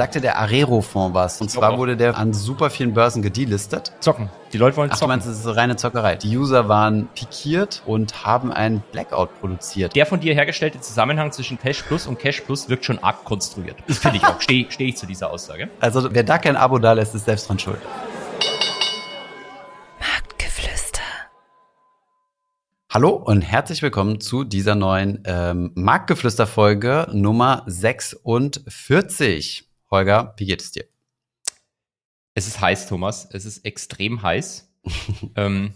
Sagte der Arero-Fonds was. Und zwar wurde der an super vielen Börsen gedelistet. Zocken. Die Leute wollen Ach, zocken. du meinst, es ist reine Zockerei. Die User waren pikiert und haben einen Blackout produziert. Der von dir hergestellte Zusammenhang zwischen Cash Plus und Cash Plus wirkt schon arg konstruiert. Das finde ich auch. Stehe steh ich zu dieser Aussage. Also, wer da kein Abo da lässt, ist selbst dran schuld. Marktgeflüster. Hallo und herzlich willkommen zu dieser neuen ähm, Marktgeflüster-Folge Nummer 46. Holger, wie geht es dir? Es ist heiß, Thomas. Es ist extrem heiß. ähm,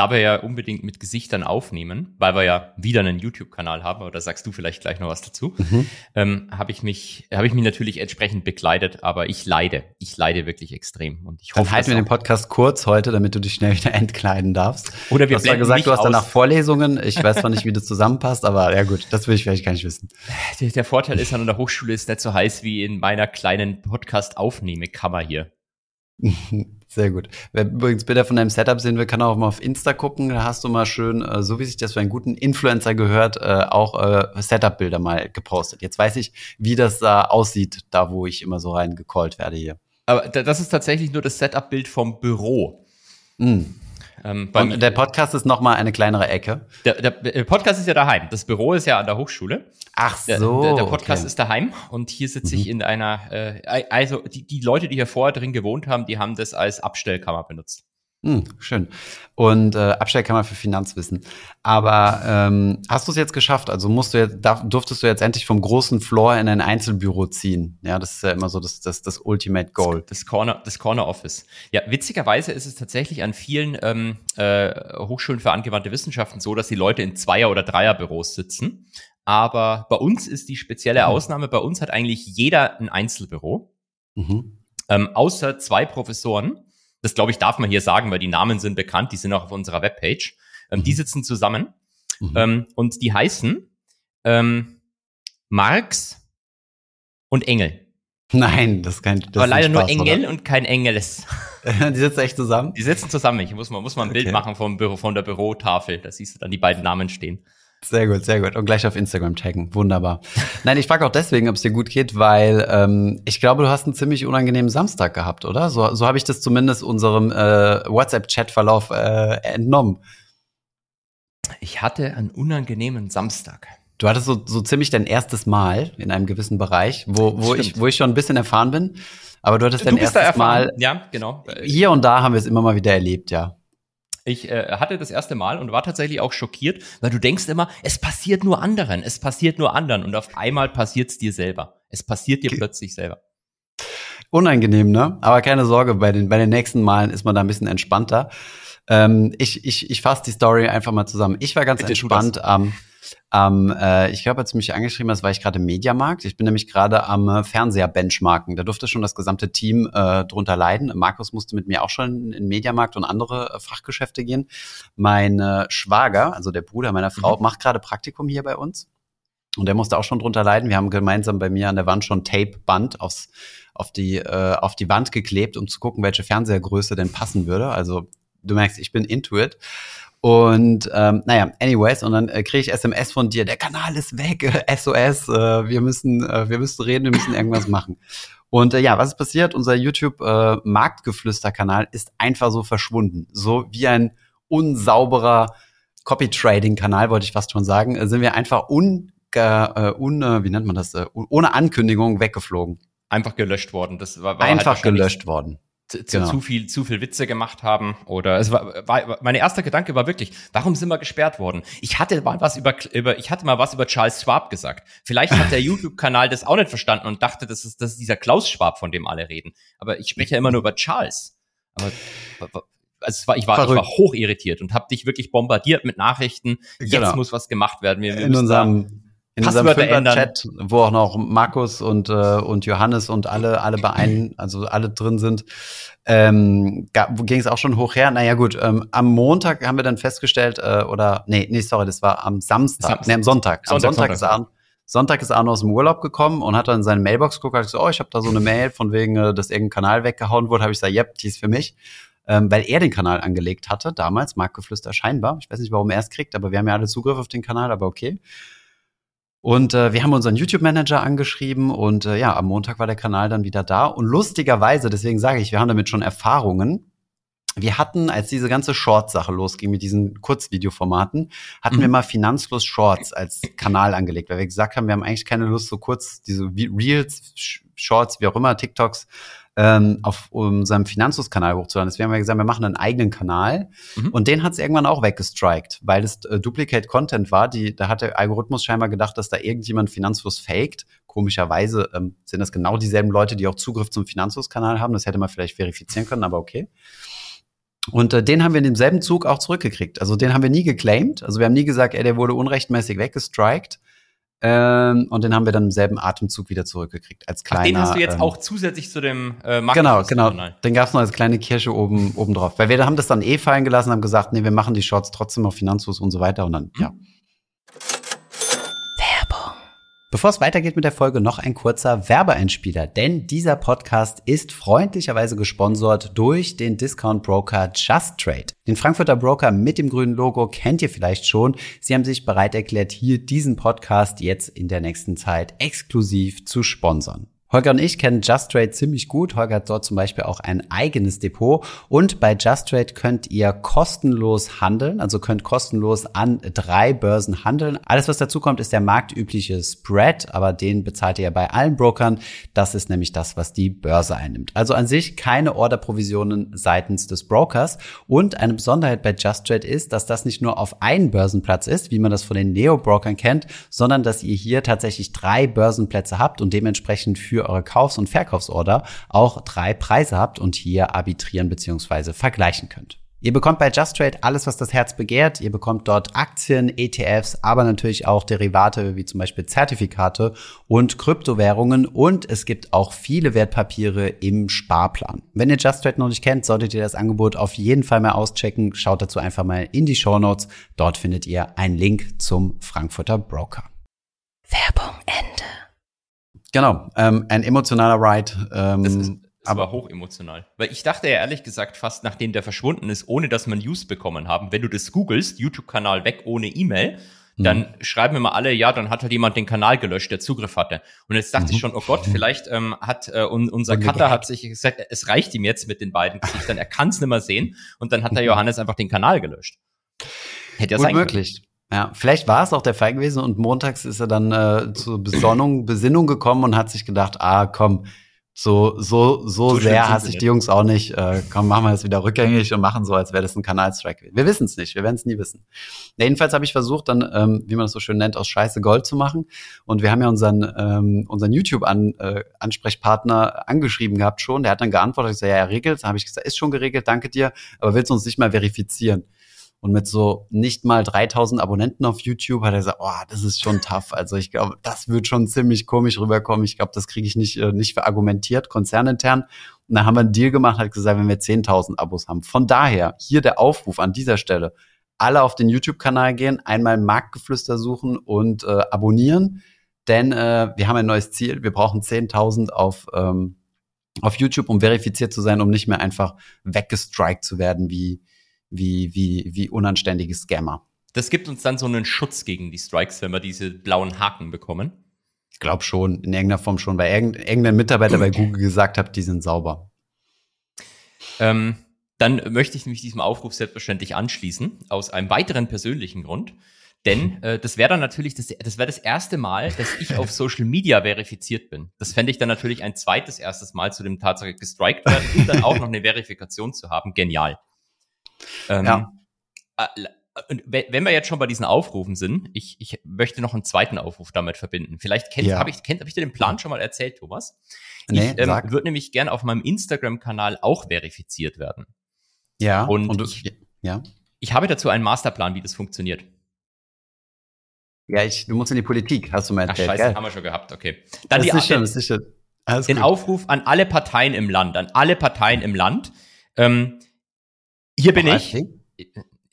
da wir ja unbedingt mit Gesichtern aufnehmen, weil wir ja wieder einen YouTube-Kanal haben, aber da sagst du vielleicht gleich noch was dazu, Mhm. ähm, habe ich mich, habe ich mich natürlich entsprechend bekleidet, aber ich leide. Ich leide wirklich extrem. Und ich Dann hoffe, halten wir den Podcast kurz heute, damit du dich schnell wieder entkleiden darfst. oder Du wir hast zwar blenden gesagt, du hast aus. danach Vorlesungen. Ich weiß zwar nicht, wie das zusammenpasst, aber ja gut, das will ich vielleicht gar nicht wissen. Der, der Vorteil ist an der Hochschule ist nicht so heiß wie in meiner kleinen Podcast-Aufnehmekammer hier. Sehr gut. Wer übrigens Bilder von deinem Setup sehen will, kann auch mal auf Insta gucken. Da hast du mal schön, äh, so wie sich das für einen guten Influencer gehört, äh, auch äh, Setup-Bilder mal gepostet. Jetzt weiß ich, wie das da aussieht, da wo ich immer so reingecallt werde hier. Aber da- das ist tatsächlich nur das Setup-Bild vom Büro. Mm. Ähm, beim- Und der Podcast ist noch mal eine kleinere Ecke. der, der, Podcast ist ja daheim. Das Büro ist ja an der Hochschule. Ach Der, so. der, der Podcast okay. ist daheim und hier sitze ich Mhm. in einer, äh, also die, die Leute, die hier vorher drin gewohnt haben, die haben das als Abstellkammer benutzt. Hm, schön. Und äh, Abstellkammer für Finanzwissen. Aber ähm, hast du es jetzt geschafft? Also musst du jetzt, darf, durftest du jetzt endlich vom großen Floor in ein Einzelbüro ziehen? Ja, das ist ja immer so das, das, das Ultimate Goal. Das Corner, das Corner Office. Ja, witzigerweise ist es tatsächlich an vielen ähm, äh, Hochschulen für angewandte Wissenschaften so, dass die Leute in Zweier- oder Dreierbüros sitzen. Aber bei uns ist die spezielle Mhm. Ausnahme, bei uns hat eigentlich jeder ein Einzelbüro. Mhm. ähm, außer zwei Professoren. Das glaube ich, darf man hier sagen, weil die Namen sind bekannt, die sind auch auf unserer Webpage. Ähm, Die Mhm. sitzen zusammen Mhm. ähm, und die heißen ähm, Marx und Engel. Nein, das ist kein. Das Aber leider ein nur Spaß, Engel und kein Engeles. Oder? Die sitzen echt zusammen. Die sitzen zusammen. Ich muss mal, muss mal ein Bild Okay. machen vom Büro, von der Bürotafel. Da siehst du dann die beiden Namen stehen. Sehr gut, sehr gut. Und gleich auf Instagram taggen. Wunderbar. Nein, ich frage auch deswegen, ob es dir gut geht, weil ähm, ich glaube, du hast einen ziemlich unangenehmen Samstag gehabt, oder? So, so habe ich das zumindest unserem äh, WhatsApp-Chat-Verlauf äh, entnommen. Ich hatte einen unangenehmen Samstag. Du hattest so, so ziemlich dein erstes Mal in einem gewissen Bereich, wo, wo, Stimmt. ich, wo ich schon ein bisschen erfahren bin. Aber du hattest dein du erstes erfahren. Mal. Ja, genau. Hier und da haben wir es immer mal wieder erlebt, ja. Ich äh, hatte das erste Mal und war tatsächlich auch schockiert, weil du denkst immer, es passiert nur anderen, es passiert nur anderen und auf einmal passiert es dir selber. Es passiert dir Ge- plötzlich selber. Unangenehm, ne? Aber keine Sorge, bei den, bei den nächsten Malen ist man da ein bisschen entspannter. Ähm, ich ich, ich fasse die Story einfach mal zusammen. Ich war ganz Bitte entspannt am, am äh, ich glaube, als du mich angeschrieben hast, war ich gerade im Mediamarkt. Ich bin nämlich gerade am äh, Fernseher benchmarken. Da durfte schon das gesamte Team äh, drunter leiden. Markus musste mit mir auch schon in den Mediamarkt und andere äh, Fachgeschäfte gehen. Mein äh, Schwager, also der Bruder meiner Frau, Mhm. macht gerade Praktikum hier bei uns. Und der musste auch schon drunter leiden. Wir haben gemeinsam bei mir an der Wand schon Tape-Band aufs, auf, die, äh, auf die Wand geklebt, um zu gucken, welche Fernsehergröße denn passen würde. Also du merkst, ich bin into it. Und ähm, naja, anyways, und dann äh, kriege ich SMS von dir, der Kanal ist weg, äh, SOS, äh, wir müssen, äh, wir müssen reden, wir müssen irgendwas machen. Und äh, ja, was ist passiert? Unser YouTube äh, ist einfach so verschwunden. So wie ein unsauberer Copy-Trading-Kanal, wollte ich fast schon sagen, äh, sind wir einfach un, äh, un äh, wie nennt man das, äh, ohne Ankündigung weggeflogen. Einfach gelöscht worden. Das war, war halt einfach wahrscheinlich gelöscht worden. Zu, Genau. zu viel, zu viel Witze gemacht haben oder es war, war mein erster Gedanke war wirklich, warum sind wir gesperrt worden? Ich hatte mal was über, über ich hatte mal was über Charles Schwab gesagt. Vielleicht hat der YouTube-Kanal das auch nicht verstanden und dachte, das ist, das ist dieser Klaus Schwab, von dem alle reden. Aber ich spreche ja immer nur über Charles. Aber also es war, ich war, ich war Verrückt. hoch irritiert und habe dich wirklich bombardiert mit Nachrichten. Jetzt Genau. muss was gemacht werden. Wir, wir in müssen da- unserem in unserem Passwörter ändern. Chat, wo auch noch Markus und äh, und Johannes und alle alle bei ein, also alle drin sind, ähm, ging es auch schon hoch her. Naja gut, ähm, am Montag haben wir dann festgestellt, äh, oder nee, nee, sorry, das war am Samstag, Samstag. nee, am Sonntag. am Sonntag, Sonntag, ist Sonntag. Arne, Sonntag ist Arne aus dem Urlaub gekommen und hat dann in seine Mailbox geguckt, hat gesagt, oh, ich habe da so eine Mail von wegen, äh, dass irgendein Kanal weggehauen wurde. Habe ich gesagt, yep, die ist für mich. Ähm, weil er den Kanal angelegt hatte, damals, Marktgeflüster scheinbar. Ich weiß nicht, warum er es kriegt, aber wir haben ja alle Zugriff auf den Kanal, aber okay. Und äh, wir haben unseren YouTube-Manager angeschrieben und äh, ja, am Montag war der Kanal dann wieder da. Und lustigerweise, deswegen sage ich, wir haben damit schon Erfahrungen. Wir hatten, als diese ganze Short-Sache losging mit diesen Kurzvideoformaten, hatten mhm. wir mal Finanzfluss Shorts als Kanal angelegt, weil wir gesagt haben, wir haben eigentlich keine Lust, so kurz diese Reels, Shorts, wie auch immer, TikToks ähm, auf unserem Finanzhus-Kanal hochzuladen. Deswegen haben wir gesagt, wir machen einen eigenen Kanal. Mhm. Und den hat es irgendwann auch weggestrikt, weil es äh, Duplicate Content war. Die, da hat der Algorithmus scheinbar gedacht, dass da irgendjemand Finanzfluss faked. Komischerweise ähm, sind das genau dieselben Leute, die auch Zugriff zum Finanzhus-Kanal haben. Das hätte man vielleicht verifizieren können, aber okay. Und äh, den haben wir in demselben Zug auch zurückgekriegt. Also den haben wir nie geclaimed. Also wir haben nie gesagt, ey, der wurde unrechtmäßig weggestrikt. Ähm, und den haben wir dann im selben Atemzug wieder zurückgekriegt als kleiner. Ach, den hast du jetzt ähm, auch zusätzlich zu dem äh, Genau, genau. Den gab es noch als kleine Kirsche oben oben drauf, weil wir haben das dann eh fallen gelassen, haben gesagt, nee, wir machen die Shorts trotzdem auf Finanzhus und so weiter und dann mhm. ja. Bevor es weitergeht mit der Folge, noch ein kurzer Werbeeinspieler, denn dieser Podcast ist freundlicherweise gesponsert durch den Discount Broker Just Trade. Den Frankfurter Broker mit dem grünen Logo kennt ihr vielleicht schon. Sie haben sich bereit erklärt, hier diesen Podcast jetzt in der nächsten Zeit exklusiv zu sponsern. Holger und ich kennen Just Trade ziemlich gut. Holger hat dort zum Beispiel auch ein eigenes Depot. Und bei Just Trade könnt ihr kostenlos handeln, also könnt kostenlos an drei Börsen handeln. Alles, was dazu kommt, ist der marktübliche Spread, aber den bezahlt ihr bei allen Brokern. Das ist nämlich das, was die Börse einnimmt. Also an sich keine Orderprovisionen seitens des Brokers. Und eine Besonderheit bei Just Trade ist, dass das nicht nur auf einen Börsenplatz ist, wie man das von den Neo-Brokern kennt, sondern dass ihr hier tatsächlich drei Börsenplätze habt und dementsprechend für für eure Kaufs- und Verkaufsorder auch drei Preise habt und hier arbitrieren bzw. vergleichen könnt. Ihr bekommt bei Just Trade alles, was das Herz begehrt. Ihr bekommt dort Aktien, ETFs, aber natürlich auch Derivate wie zum Beispiel Zertifikate und Kryptowährungen und es gibt auch viele Wertpapiere im Sparplan. Wenn ihr Just Trade noch nicht kennt, solltet ihr das Angebot auf jeden Fall mal auschecken. Schaut dazu einfach mal in die Show Notes. Dort findet ihr einen Link zum Frankfurter Broker. Werbung Ende. Genau, ähm, ein emotionaler Ride. Ähm, das ist, das aber hoch emotional. Weil ich dachte ja ehrlich gesagt fast, nachdem der verschwunden ist, ohne dass man News bekommen haben, wenn du das googelst, YouTube-Kanal weg ohne E-Mail, mhm. dann schreiben immer alle, ja, dann hat halt jemand den Kanal gelöscht, der Zugriff hatte. Und jetzt dachte mhm. ich schon, oh Gott, vielleicht ähm, hat äh, unser Cutter hat sich gesagt, es reicht ihm jetzt mit den beiden Gesichtern, er kann es nicht mehr sehen. Und dann hat der mhm. Johannes einfach den Kanal gelöscht. Hätte ja sein möglich. Ja, vielleicht war es auch der Fall gewesen und montags ist er dann äh, zur Besonnung, Besinnung gekommen und hat sich gedacht, ah, komm, so, so, so, so sehr hasse ich die Jungs auch nicht. Äh, komm, machen wir das wieder rückgängig und machen so, als wäre das ein Kanalstrike. Wir wissen es nicht, wir werden es nie wissen. Ja, jedenfalls habe ich versucht, dann, ähm, wie man das so schön nennt, aus Scheiße Gold zu machen. Und wir haben ja unseren, ähm, unseren YouTube-Ansprechpartner äh, angeschrieben gehabt schon. Der hat dann geantwortet, ich sage, ja, er regelt. Dann habe ich gesagt, ist schon geregelt, danke dir, aber willst du uns nicht mal verifizieren? Und mit so nicht mal 3000 Abonnenten auf YouTube hat er gesagt, oh, das ist schon tough. Also ich glaube, das wird schon ziemlich komisch rüberkommen. Ich glaube, das kriege ich nicht, äh, nicht verargumentiert, konzernintern. Und dann haben wir einen Deal gemacht, hat gesagt, wenn wir 10.000 Abos haben. Von daher, hier der Aufruf an dieser Stelle. Alle auf den YouTube-Kanal gehen, einmal Marktgeflüster suchen und äh, abonnieren. Denn äh, wir haben ein neues Ziel. Wir brauchen 10.000 auf, ähm, auf YouTube, um verifiziert zu sein, um nicht mehr einfach weggestrikt zu werden wie, wie, wie, wie unanständige Scammer. Das gibt uns dann so einen Schutz gegen die Strikes, wenn wir diese blauen Haken bekommen. Ich glaube schon, in irgendeiner Form schon, weil irgendein Mitarbeiter bei Google gesagt hat, die sind sauber. Ähm, dann möchte ich mich diesem Aufruf selbstverständlich anschließen, aus einem weiteren persönlichen Grund. Denn äh, das wäre dann natürlich, das, das wäre das erste Mal, dass ich auf Social Media verifiziert bin. Das fände ich dann natürlich ein zweites erstes Mal zu dem Tatsache gestrikt werden und dann auch noch eine Verifikation zu haben. Genial. Ähm, ja. Äh, wenn wir jetzt schon bei diesen Aufrufen sind, ich, ich möchte noch einen zweiten Aufruf damit verbinden. Vielleicht ja. habe ich, kennt, hab ich dir den Plan schon mal erzählt, Thomas? Nee, ich ähm, würde nämlich gern auf meinem Instagram-Kanal auch verifiziert werden. Ja. Und, und ich, ja. ich habe dazu einen Masterplan, wie das funktioniert. Ja, ich, du musst in die Politik, hast du mal erzählt. Ach, scheiße, gell? haben wir schon gehabt, okay. Dann das die, ist schön, das ist schön. Alles den gut. Aufruf an alle Parteien im Land, an alle Parteien im Land. Ähm, hier bin ich.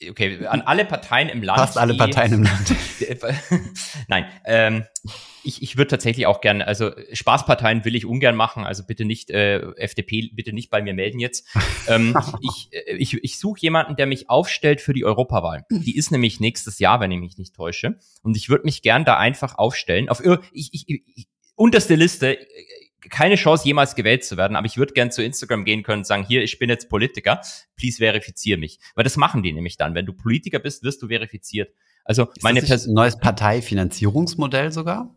okay, an alle Parteien im Land. Fast alle Parteien im Land. Nein, ähm, ich, ich würde tatsächlich auch gerne, also Spaßparteien will ich ungern machen, also bitte nicht, äh, FDP, bitte nicht bei mir melden jetzt. Ähm, ich äh, ich, ich suche jemanden, der mich aufstellt für die Europawahl. Die ist nämlich nächstes Jahr, wenn ich mich nicht täusche. Und ich würde mich gern da einfach aufstellen. Auf ir- ich, ich, ich, unterste Liste, äh, keine Chance, jemals gewählt zu werden, aber ich würde gern zu Instagram gehen können und sagen, hier, ich bin jetzt Politiker, please verifiziere mich. Weil das machen die nämlich dann. Wenn du Politiker bist, wirst du verifiziert. Also Ist meine das nicht ein neues Parteifinanzierungsmodell sogar?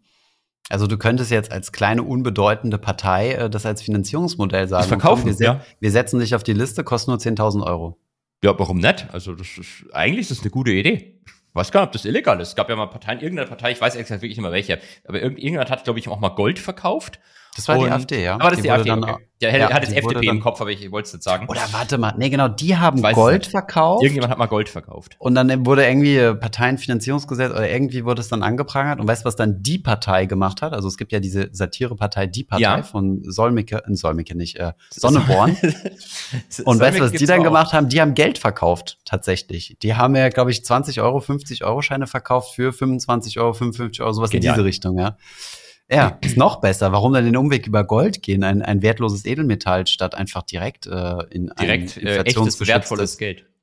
Also du könntest jetzt als kleine unbedeutende Partei äh, das als Finanzierungsmodell sagen. verkaufen, Komm, wir, ja. wir setzen dich auf die Liste, kostet nur 10.000 Euro. Ja, warum nicht? Also das ist eigentlich ist das eine gute Idee. Ich weiß gar nicht, ob das illegal ist. Es gab ja mal Parteien, irgendeine Partei, ich weiß exakt wirklich nicht mehr welche, aber irgend, irgendjemand hat, glaube ich, auch mal Gold verkauft. Das war die Und- AfD, ja. Aber das ist die, wurde AfD. dann Okay. Der hat, ja, hat jetzt die FDP im dann- Kopf, aber ich wollte es nicht sagen. Oder warte mal, nee, genau, die haben Gold verkauft. Irgendjemand hat mal Gold verkauft. Und dann wurde irgendwie Parteienfinanzierungsgesetz oder irgendwie wurde es dann angeprangert. Und weißt du, was dann die Partei gemacht hat? Also es gibt ja diese Satirepartei Die Partei Ja. von Solmecke, äh, Solmecke nicht, äh, Sonneborn. Und weißt du, was die dann auch. gemacht haben? Die haben Geld verkauft, tatsächlich. Die haben ja, glaube ich, 20 Euro, 50 Euro Scheine verkauft für 25 Euro, 55 Euro, sowas Genial. in diese Richtung, ja. Ja, ist noch besser. Warum dann den Umweg über Gold gehen? Ein, ein wertloses Edelmetall statt einfach direkt äh, in Direkt ein äh, echtes, wertvolles Geld.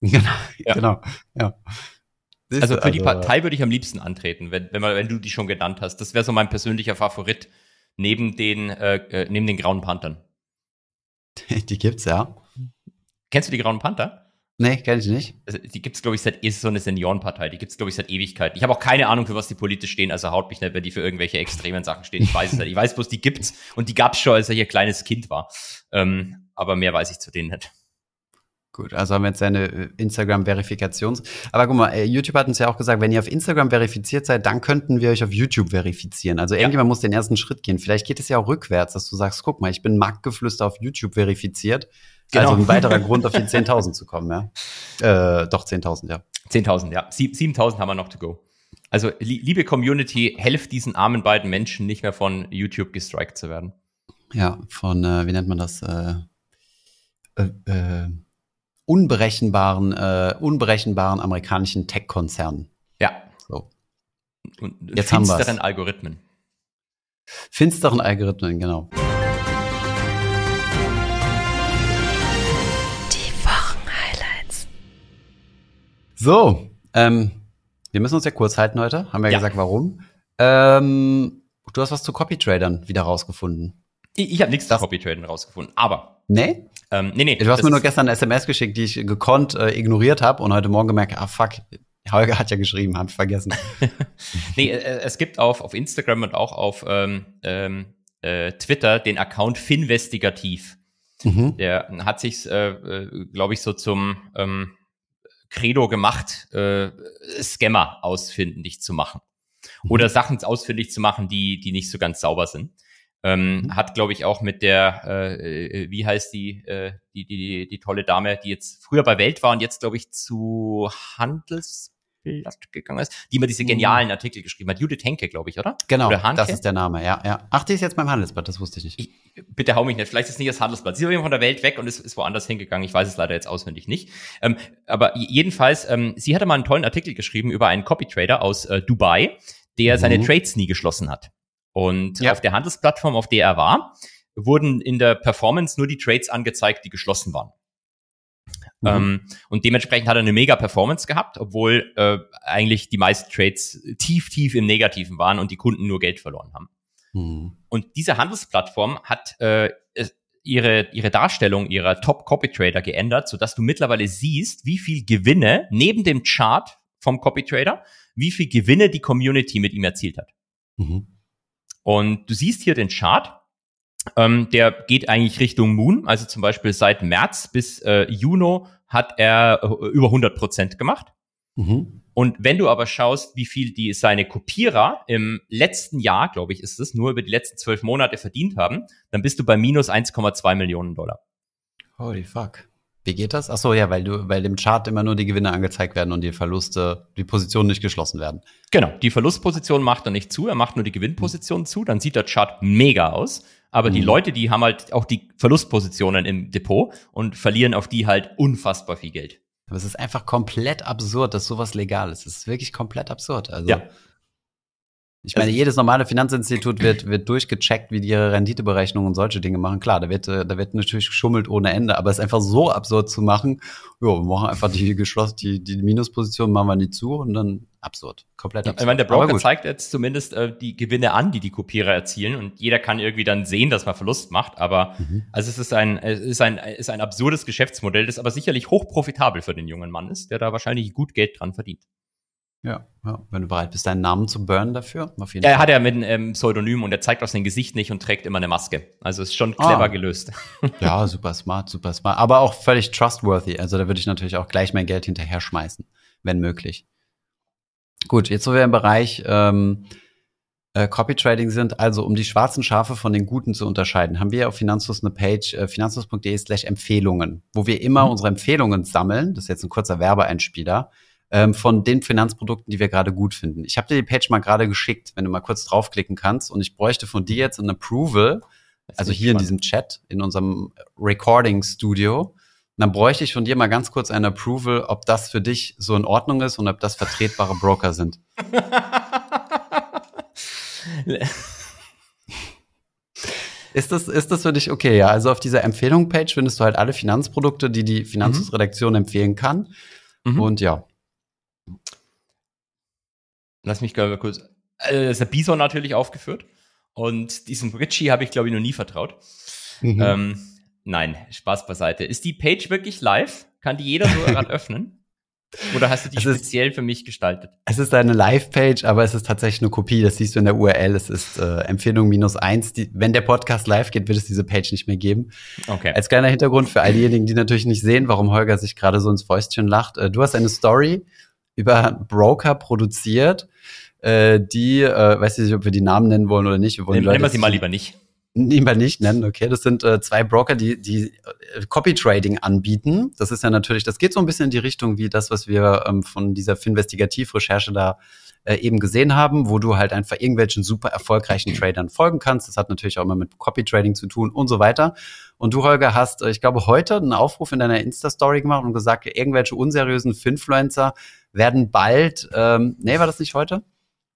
Genau, Ja. genau, ja. Ist Also für die Partei würde ich am liebsten antreten, wenn, wenn, man, wenn du die schon genannt hast. Das wäre so mein persönlicher Favorit neben den, äh, äh, neben den Grauen Panthern. Die gibt's, ja. Kennst du die Grauen Panther? Nee, kenn ich nicht. Also, die gibt's glaube ich, seit, ist so eine Seniorenpartei, die gibt's glaube ich, seit Ewigkeiten. Ich habe auch keine Ahnung, für was die politisch stehen, also haut mich nicht, wenn die für irgendwelche extremen Sachen stehen. Ich weiß es nicht. Ich weiß bloß, die gibt's und die gab's schon, als er hier kleines Kind war. Ähm, aber mehr weiß ich zu denen nicht. Gut, also haben wir jetzt eine äh, Instagram-Verifikations. Aber guck mal, äh, YouTube hat uns ja auch gesagt, wenn ihr auf Instagram verifiziert seid, dann könnten wir euch auf YouTube verifizieren. Also irgendjemand muss den ersten Schritt gehen. Vielleicht geht es ja auch rückwärts, dass du sagst, guck mal, ich bin Marktgeflüster auf YouTube verifiziert. Genau. Also ein weiterer Grund, auf die 10.000 zu kommen, ja. Äh, doch, 10.000, ja. 10.000, ja. Sieb- 7.000 haben wir noch to go. Also, li liebe Community, helft diesen armen beiden Menschen nicht mehr von YouTube gestrikt zu werden. Ja, von, äh, wie nennt man das? Äh, äh, äh, unberechenbaren, äh, unberechenbaren amerikanischen Tech-Konzernen. Ja. So. Und Jetzt haben wir's. finsteren Algorithmen. Finsteren Algorithmen, genau. So, ähm, wir müssen uns ja kurz halten heute. Haben wir Ja. gesagt, warum. Ähm, du hast was zu Copytradern wieder rausgefunden. Ich, ich habe nichts zu Copytraden rausgefunden, aber Nee? ähm, nee, nee. Du hast mir nur gestern eine SMS geschickt, die ich gekonnt äh, ignoriert habe und heute Morgen gemerkt, ah fuck, Holger hat ja geschrieben, hab ich vergessen. Nee, äh, es gibt auf, auf Instagram und auch auf ähm, ähm, äh, Twitter den Account Finvestigativ. mhm. Der hat sich, äh, äh, glaube ich, so zum ähm, Credo gemacht, äh, Scammer ausfindig zu machen. Oder Sachen ausfindig zu machen, die, die nicht so ganz sauber sind. Ähm, Mhm. Hat, glaube ich, auch mit der, äh, äh, wie heißt die, äh, die, die, die, die tolle Dame, die jetzt früher bei Welt war und jetzt, glaube ich, zu Handelsblatt gegangen ist, die immer diese Mhm. genialen Artikel geschrieben hat. Judith Henke, glaube ich, oder? Genau, Oder Hanke? das ist der Name, ja, ja. Ach, die ist jetzt beim Handelsblatt, das wusste ich nicht. ich, bitte hau mich nicht, vielleicht ist es nicht das Handelsblatt. Sie ist von der Welt weg und ist, ist woanders hingegangen. Ich weiß es leider jetzt auswendig nicht. Ähm, aber jedenfalls, ähm, sie hatte mal einen tollen Artikel geschrieben über einen Copytrader aus äh, Dubai, der Mhm. seine Trades nie geschlossen hat. Und Ja. auf der Handelsplattform, auf der er war, wurden in der Performance nur die Trades angezeigt, die geschlossen waren. Mhm. Ähm, und dementsprechend hat er eine mega Performance gehabt, obwohl äh, eigentlich die meisten Trades tief, tief im Negativen waren und die Kunden nur Geld verloren haben. Mhm. Und diese Handelsplattform hat äh, ihre, ihre Darstellung ihrer Top-Copy-Trader geändert, sodass du mittlerweile siehst, wie viel Gewinne neben dem Chart vom Copy-Trader, wie viel Gewinne die Community mit ihm erzielt hat. Mhm. Und du siehst hier den Chart, ähm, der geht eigentlich Richtung Moon, also zum Beispiel seit März bis äh, Juni hat er äh, über 100 Prozent gemacht. Mhm. Und wenn du aber schaust, wie viel die seine Kopierer im letzten Jahr, glaube ich, ist es, nur über die letzten zwölf Monate verdient haben, dann bist du bei minus 1,2 Millionen Dollar. Holy fuck. Wie geht das? Ach so, ja, weil du, weil dem Chart immer nur die Gewinne angezeigt werden und die Verluste, die Positionen nicht geschlossen werden. Genau, die Verlustposition macht er nicht zu, er macht nur die Gewinnposition zu, dann sieht der Chart mega aus. Aber die Mhm. Leute, die haben halt auch die Verlustpositionen im Depot und verlieren auf die halt unfassbar viel Geld. Aber es ist einfach komplett absurd, dass sowas legal ist. Es ist wirklich komplett absurd. Also, Ja. Ich meine, Also- jedes normale Finanzinstitut wird, wird durchgecheckt, wie die ihre Renditeberechnungen und solche Dinge machen. Klar, da wird, äh, da wird natürlich geschummelt ohne Ende, aber es ist einfach so absurd zu machen. Ja, wir machen einfach die geschlossen, die, die Minusposition machen wir nie zu und dann absurd. Komplett absurd. Ich meine, der Broker zeigt jetzt zumindest äh, die Gewinne an, die die Kopierer erzielen und jeder kann irgendwie dann sehen, dass man Verlust macht. Aber Mhm. also es ist ein, es ist ein, es ist ein absurdes Geschäftsmodell, das aber sicherlich hochprofitabel für den jungen Mann ist, der da wahrscheinlich gut Geld dran verdient. Ja, ja, wenn du bereit bist, deinen Namen zu burnen dafür, auf jeden er Fall. hat ja mit einem ähm, Pseudonym und er zeigt auch sein Gesicht nicht und trägt immer eine Maske. Also ist schon Ah. clever gelöst. Ja, super smart, super smart. Aber auch völlig trustworthy. Also da würde ich natürlich auch gleich mein Geld hinterher schmeißen, wenn möglich. Gut, jetzt wo wir im Bereich ähm, äh, Copy Trading sind, also um die schwarzen Schafe von den guten zu unterscheiden, haben wir auf Finanzfluss eine Page, äh, finanzfluss.de slash Empfehlungen, wo wir immer Mhm. unsere Empfehlungen sammeln. Das ist jetzt ein kurzer Werbeeinspieler ähm, von den Finanzprodukten, die wir gerade gut finden. Ich habe dir die Page mal gerade geschickt, wenn du mal kurz draufklicken kannst. Und ich bräuchte von dir jetzt ein Approval, also hier in diesem Chat, in unserem Recording Studio. Und dann bräuchte ich von dir mal ganz kurz ein Approval, ob das für dich so in Ordnung ist und ob das vertretbare Broker sind. Ist das, ist das für dich okay? Ja, also auf dieser Empfehlung-Page findest du halt alle Finanzprodukte, die die Finanzredaktion empfehlen kann. Mhm. Und ja, Lass mich mal kurz. Äh, ist der Bison natürlich aufgeführt. Und diesem Richie habe ich, glaube ich, noch nie vertraut. Mhm. Ähm, nein, Spaß beiseite. Ist die Page wirklich live? Kann die jeder so gerade öffnen? Oder hast du die Es ist- speziell für mich gestaltet? Es ist eine Live-Page, aber es ist tatsächlich eine Kopie. Das siehst du in der URL. Es ist äh, Empfehlung minus eins. Die, wenn der Podcast live geht, wird es diese Page nicht mehr geben. Okay. Als kleiner Hintergrund für all diejenigen, die natürlich nicht sehen, warum Holger sich gerade so ins Fäustchen lacht. Äh, du hast eine Story über Broker produziert, äh, die, äh, weiß ich nicht, ob wir die Namen nennen wollen oder nicht. Wir wollen Nehmen nehmen wir sie mal lieber nicht. lieber nicht nennen, okay. Das sind äh, zwei Broker, die, die äh, Copy Trading anbieten. Das ist ja natürlich, das geht so ein bisschen in die Richtung wie das, was wir ähm, von dieser Finvestigativ-Recherche da äh, eben gesehen haben, wo du halt einfach irgendwelchen super erfolgreichen Tradern folgen kannst. Das hat natürlich auch immer mit Copy Trading zu tun und so weiter. Und du, Holger, hast, äh, ich glaube, heute einen Aufruf in deiner Insta-Story gemacht und gesagt, irgendwelche unseriösen Finfluencer werden bald, ähm, nee, war das nicht heute?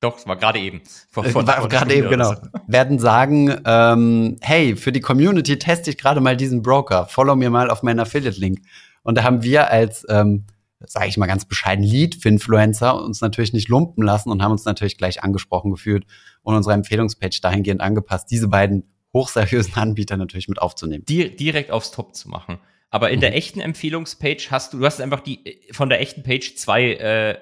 Doch, es war gerade eben. Vor, vor- war gerade eben, genau. so. Werden sagen, ähm, hey, für die Community teste ich gerade mal diesen Broker. Follow mir mal auf meinen Affiliate-Link. Und da haben wir als, ähm, sage ich mal ganz bescheiden, Lead-Finfluencer uns natürlich nicht lumpen lassen und haben uns natürlich gleich angesprochen gefühlt und unsere Empfehlungspage dahingehend angepasst, diese beiden hochseriösen Anbieter natürlich mit aufzunehmen. Di direkt aufs Top zu machen. Aber in der Mhm. echten Empfehlungspage hast du, du hast einfach die von der echten Page zwei äh,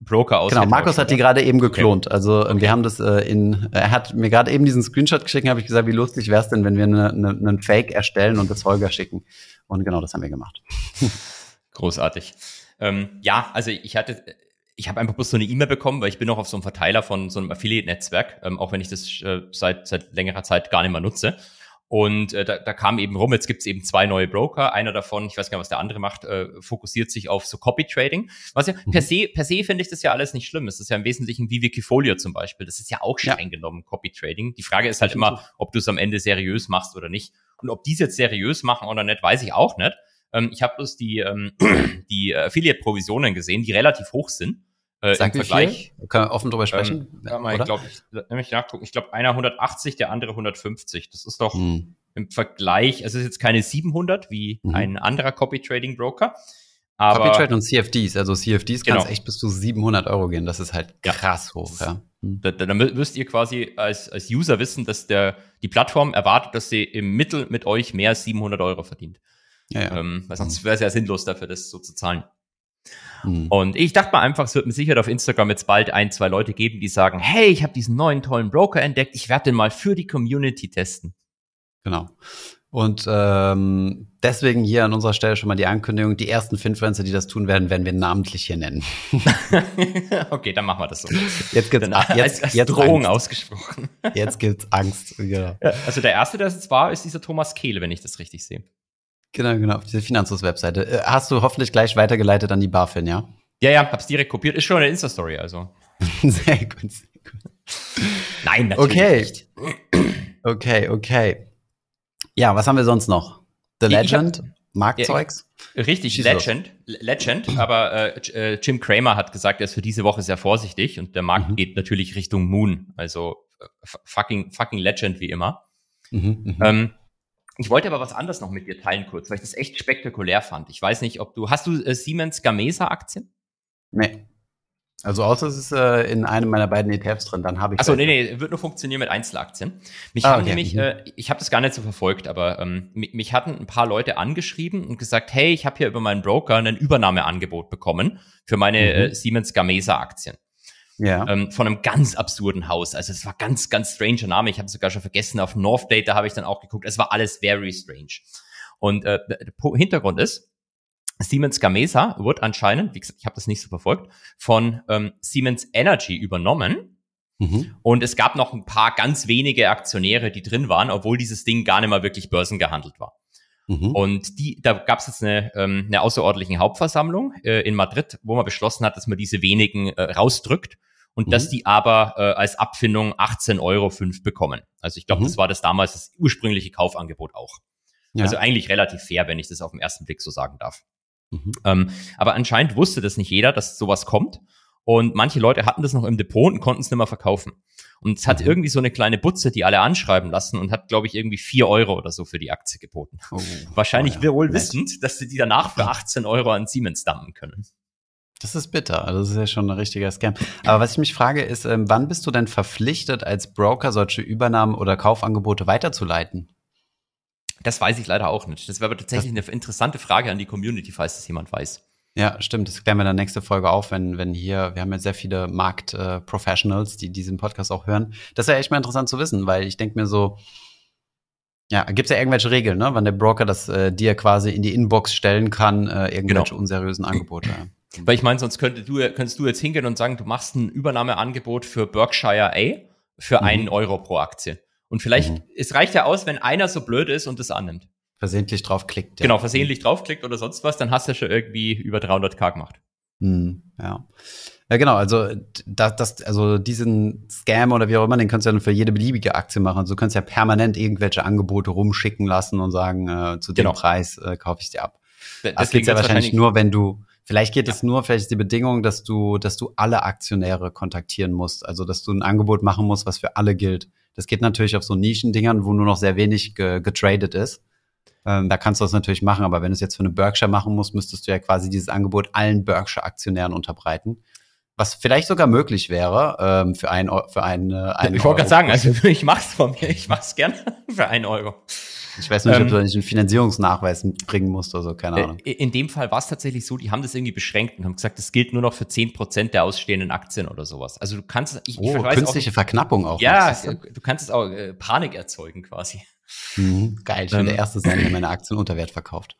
Broker aus. Genau, Markus hat die gerade eben geklont. Also ähm, Okay. wir haben das äh, in, er hat mir gerade eben diesen Screenshot geschickt, habe ich gesagt, wie lustig wäre es denn, wenn wir eine, eine, einen Fake erstellen und das Holger schicken. Und genau das haben wir gemacht. Großartig. Ähm, ja, also ich hatte, ich habe einfach bloß so eine E-Mail bekommen, weil ich bin noch auf so einem Verteiler von so einem Affiliate-Netzwerk, ähm, auch wenn ich das äh, seit, seit längerer Zeit gar nicht mehr nutze. Und äh, da, da kam eben rum, jetzt gibt es eben zwei neue Broker. Einer davon, ich weiß gar nicht, was der andere macht, äh, fokussiert sich auf so Copy-Trading. Was ja Mhm. per se, per se finde ich das ja alles nicht schlimm. Es ist ja im Wesentlichen wie Wikifolio zum Beispiel. Das ist ja auch Ja. streng genommen Copy-Trading. Die Frage ist halt immer, ob du es am Ende seriös machst oder nicht. Und ob die es jetzt seriös machen oder nicht, weiß ich auch nicht. Ähm, ich habe bloß die, ähm, die äh, Affiliate-Provisionen gesehen, die relativ hoch sind. Äh, Sag im Vergleich. viel? Können wir offen drüber sprechen? Ähm, ja, mal, ich glaube, ich, nämlich nachgucken. Ich glaube, einer 180, der andere 150. Das ist doch Hm. im Vergleich, also es ist jetzt keine 700 wie Mhm. ein anderer Copy Trading Broker. Aber Copy Trade und CFDs, also CFDs kann Genau. es echt bis zu 700 Euro gehen. Das ist halt Ja. krass hoch. Ja. Hm. da, da, da müsst ihr quasi als, als User wissen, dass der, die Plattform erwartet, dass sie im Mittel mit euch mehr als 700 Euro verdient. Ja, ja. Ähm, weil sonst wäre es ja sinnlos dafür, das so zu zahlen. Hm. Und ich dachte mal einfach, es wird mit Sicherheit auf Instagram jetzt bald ein, zwei Leute geben, die sagen, hey, ich habe diesen neuen tollen Broker entdeckt, ich werde den mal für die Community testen. Genau. Und ähm, deswegen hier an unserer Stelle schon mal die Ankündigung, die ersten Finfluencer, die das tun werden, werden wir namentlich hier nennen. okay, dann machen wir das so. Jetzt gibt's, Dann ah, jetzt, als, als jetzt Drohung Angst. ausgesprochen. Jetzt gibt's Angst. Genau. Also der erste, der es jetzt war, ist dieser Thomas Kehle, wenn ich das richtig sehe. Genau, genau, auf diese Finanzlos-Webseite. Äh, Hast du hoffentlich gleich weitergeleitet an die BaFin, ja? Ja, ja, hab's direkt kopiert. Ist schon eine Insta-Story, also. Sehr gut, sehr gut. Nein, natürlich Okay. nicht. Okay, okay. Ja, was haben wir sonst noch? The Legend? Marktzeugs? Ja, richtig, Schieß Legend, los. Legend, aber äh, äh, Jim Cramer hat gesagt, er ist für diese Woche sehr vorsichtig und der Markt mhm. geht natürlich Richtung Moon, also äh, fucking, fucking Legend wie immer. Mhm, mh. ähm, ich wollte aber was anderes noch mit dir teilen kurz, weil ich das echt spektakulär fand. Ich weiß nicht, ob du, hast du äh, Siemens Gamesa Aktien? Nee. Also außer es ist äh, in einem meiner beiden ETFs drin, dann habe ich. Achso, nee, nee, wird nur funktionieren mit Einzelaktien. Mich ah, haben okay. nämlich, mhm. äh, ich habe das gar nicht so verfolgt, aber ähm, mich, mich hatten ein paar Leute angeschrieben und gesagt, hey, ich habe hier über meinen Broker ein Übernahmeangebot bekommen für meine mhm. äh, Siemens Gamesa Aktien. Ja. Ähm, von einem ganz absurden Haus. Also es war ganz, ganz stranger Name. Ich habe sogar schon vergessen. Auf North Data habe ich dann auch geguckt. Es war alles very strange. Und äh, der Hintergrund ist, Siemens Gamesa wird anscheinend, wie gesagt, ich habe das nicht so verfolgt, von ähm, Siemens Energy übernommen. Mhm. Und es gab noch ein paar ganz wenige Aktionäre, die drin waren, obwohl dieses Ding gar nicht mal wirklich börsengehandelt war. Mhm. Und die, da gab es jetzt eine, ähm, eine außerordentliche Hauptversammlung äh, in Madrid, wo man beschlossen hat, dass man diese wenigen äh, rausdrückt und mhm. dass die aber äh, als Abfindung 18,05 Euro bekommen. Also ich glaube, mhm. das war das damals das ursprüngliche Kaufangebot auch. Ja. Also eigentlich relativ fair, wenn ich das auf den ersten Blick so sagen darf. Mhm. Ähm, aber anscheinend wusste das nicht jeder, dass sowas kommt. Und manche Leute hatten das noch im Depot und konnten es nicht mehr verkaufen. Und es hat mhm. irgendwie so eine kleine Butze, die alle anschreiben lassen und hat, glaube ich, irgendwie vier Euro oder so für die Aktie geboten. Oh, Wahrscheinlich oh ja. wohl wissend, dass sie die danach für 18 Euro an Siemens dumpen können. Das ist bitter. Also das ist ja schon ein richtiger Scam. Aber was ich mich frage, ist, ähm, wann bist du denn verpflichtet, als Broker solche Übernahmen oder Kaufangebote weiterzuleiten? Das weiß ich leider auch nicht. Das wäre aber tatsächlich das eine interessante Frage an die Community, falls das jemand weiß. Ja, stimmt. Das klären wir in der nächsten Folge auf, wenn, wenn hier, wir haben ja sehr viele Markt-Professionals, äh, die diesen Podcast auch hören. Das wäre echt mal interessant zu wissen, weil ich denke mir so, ja, gibt es ja irgendwelche Regeln, ne? wann der Broker das äh, dir quasi in die Inbox stellen kann, äh, irgendwelche genau. unseriösen Angebote. Weil ich meine, sonst könntest du, könntest du jetzt hingehen und sagen, du machst ein Übernahmeangebot für Berkshire A für mhm. einen Euro pro Aktie. Und vielleicht, mhm. es reicht ja aus, wenn einer so blöd ist und das annimmt. Versehentlich draufklickt. Ja. Genau, versehentlich draufklickt oder sonst was, dann hast du schon irgendwie über 300k gemacht. Mhm, ja. Ja, genau. Also, das, das, also diesen Scam oder wie auch immer, den kannst du ja dann für jede beliebige Aktie machen. Also, du kannst ja permanent irgendwelche Angebote rumschicken lassen und sagen, äh, zu dem genau. Preis äh, kaufe ich dir ab. Das geht ja wahrscheinlich nur, wenn du, vielleicht geht ja. es nur, vielleicht ist die Bedingung, dass du, dass du alle Aktionäre kontaktieren musst. Also, dass du ein Angebot machen musst, was für alle gilt. Das geht natürlich auf so Nischendingern, wo nur noch sehr wenig ge getradet ist. Ähm, da kannst du das natürlich machen, aber wenn du es jetzt für eine Berkshire machen musst, müsstest du ja quasi dieses Angebot allen Berkshire-Aktionären unterbreiten. Was vielleicht sogar möglich wäre ähm, für ein für ein, äh, einen Ich wollte gerade sagen, also ich mach's von mir, ich mach's gerne für einen Euro. Ich weiß nicht, ähm, ob du nicht einen Finanzierungsnachweis bringen musst oder so, keine äh, Ahnung. In dem Fall war es tatsächlich so, die haben das irgendwie beschränkt und haben gesagt, das gilt nur noch für zehn Prozent der ausstehenden Aktien oder sowas. Also du kannst, ich, oh, ich künstliche auch, Verknappung auch. Ja, du kannst es auch äh, Panik erzeugen quasi. Mhm, geil, ich bin ähm, der Erste sein, der meine Aktien unter Wert verkauft.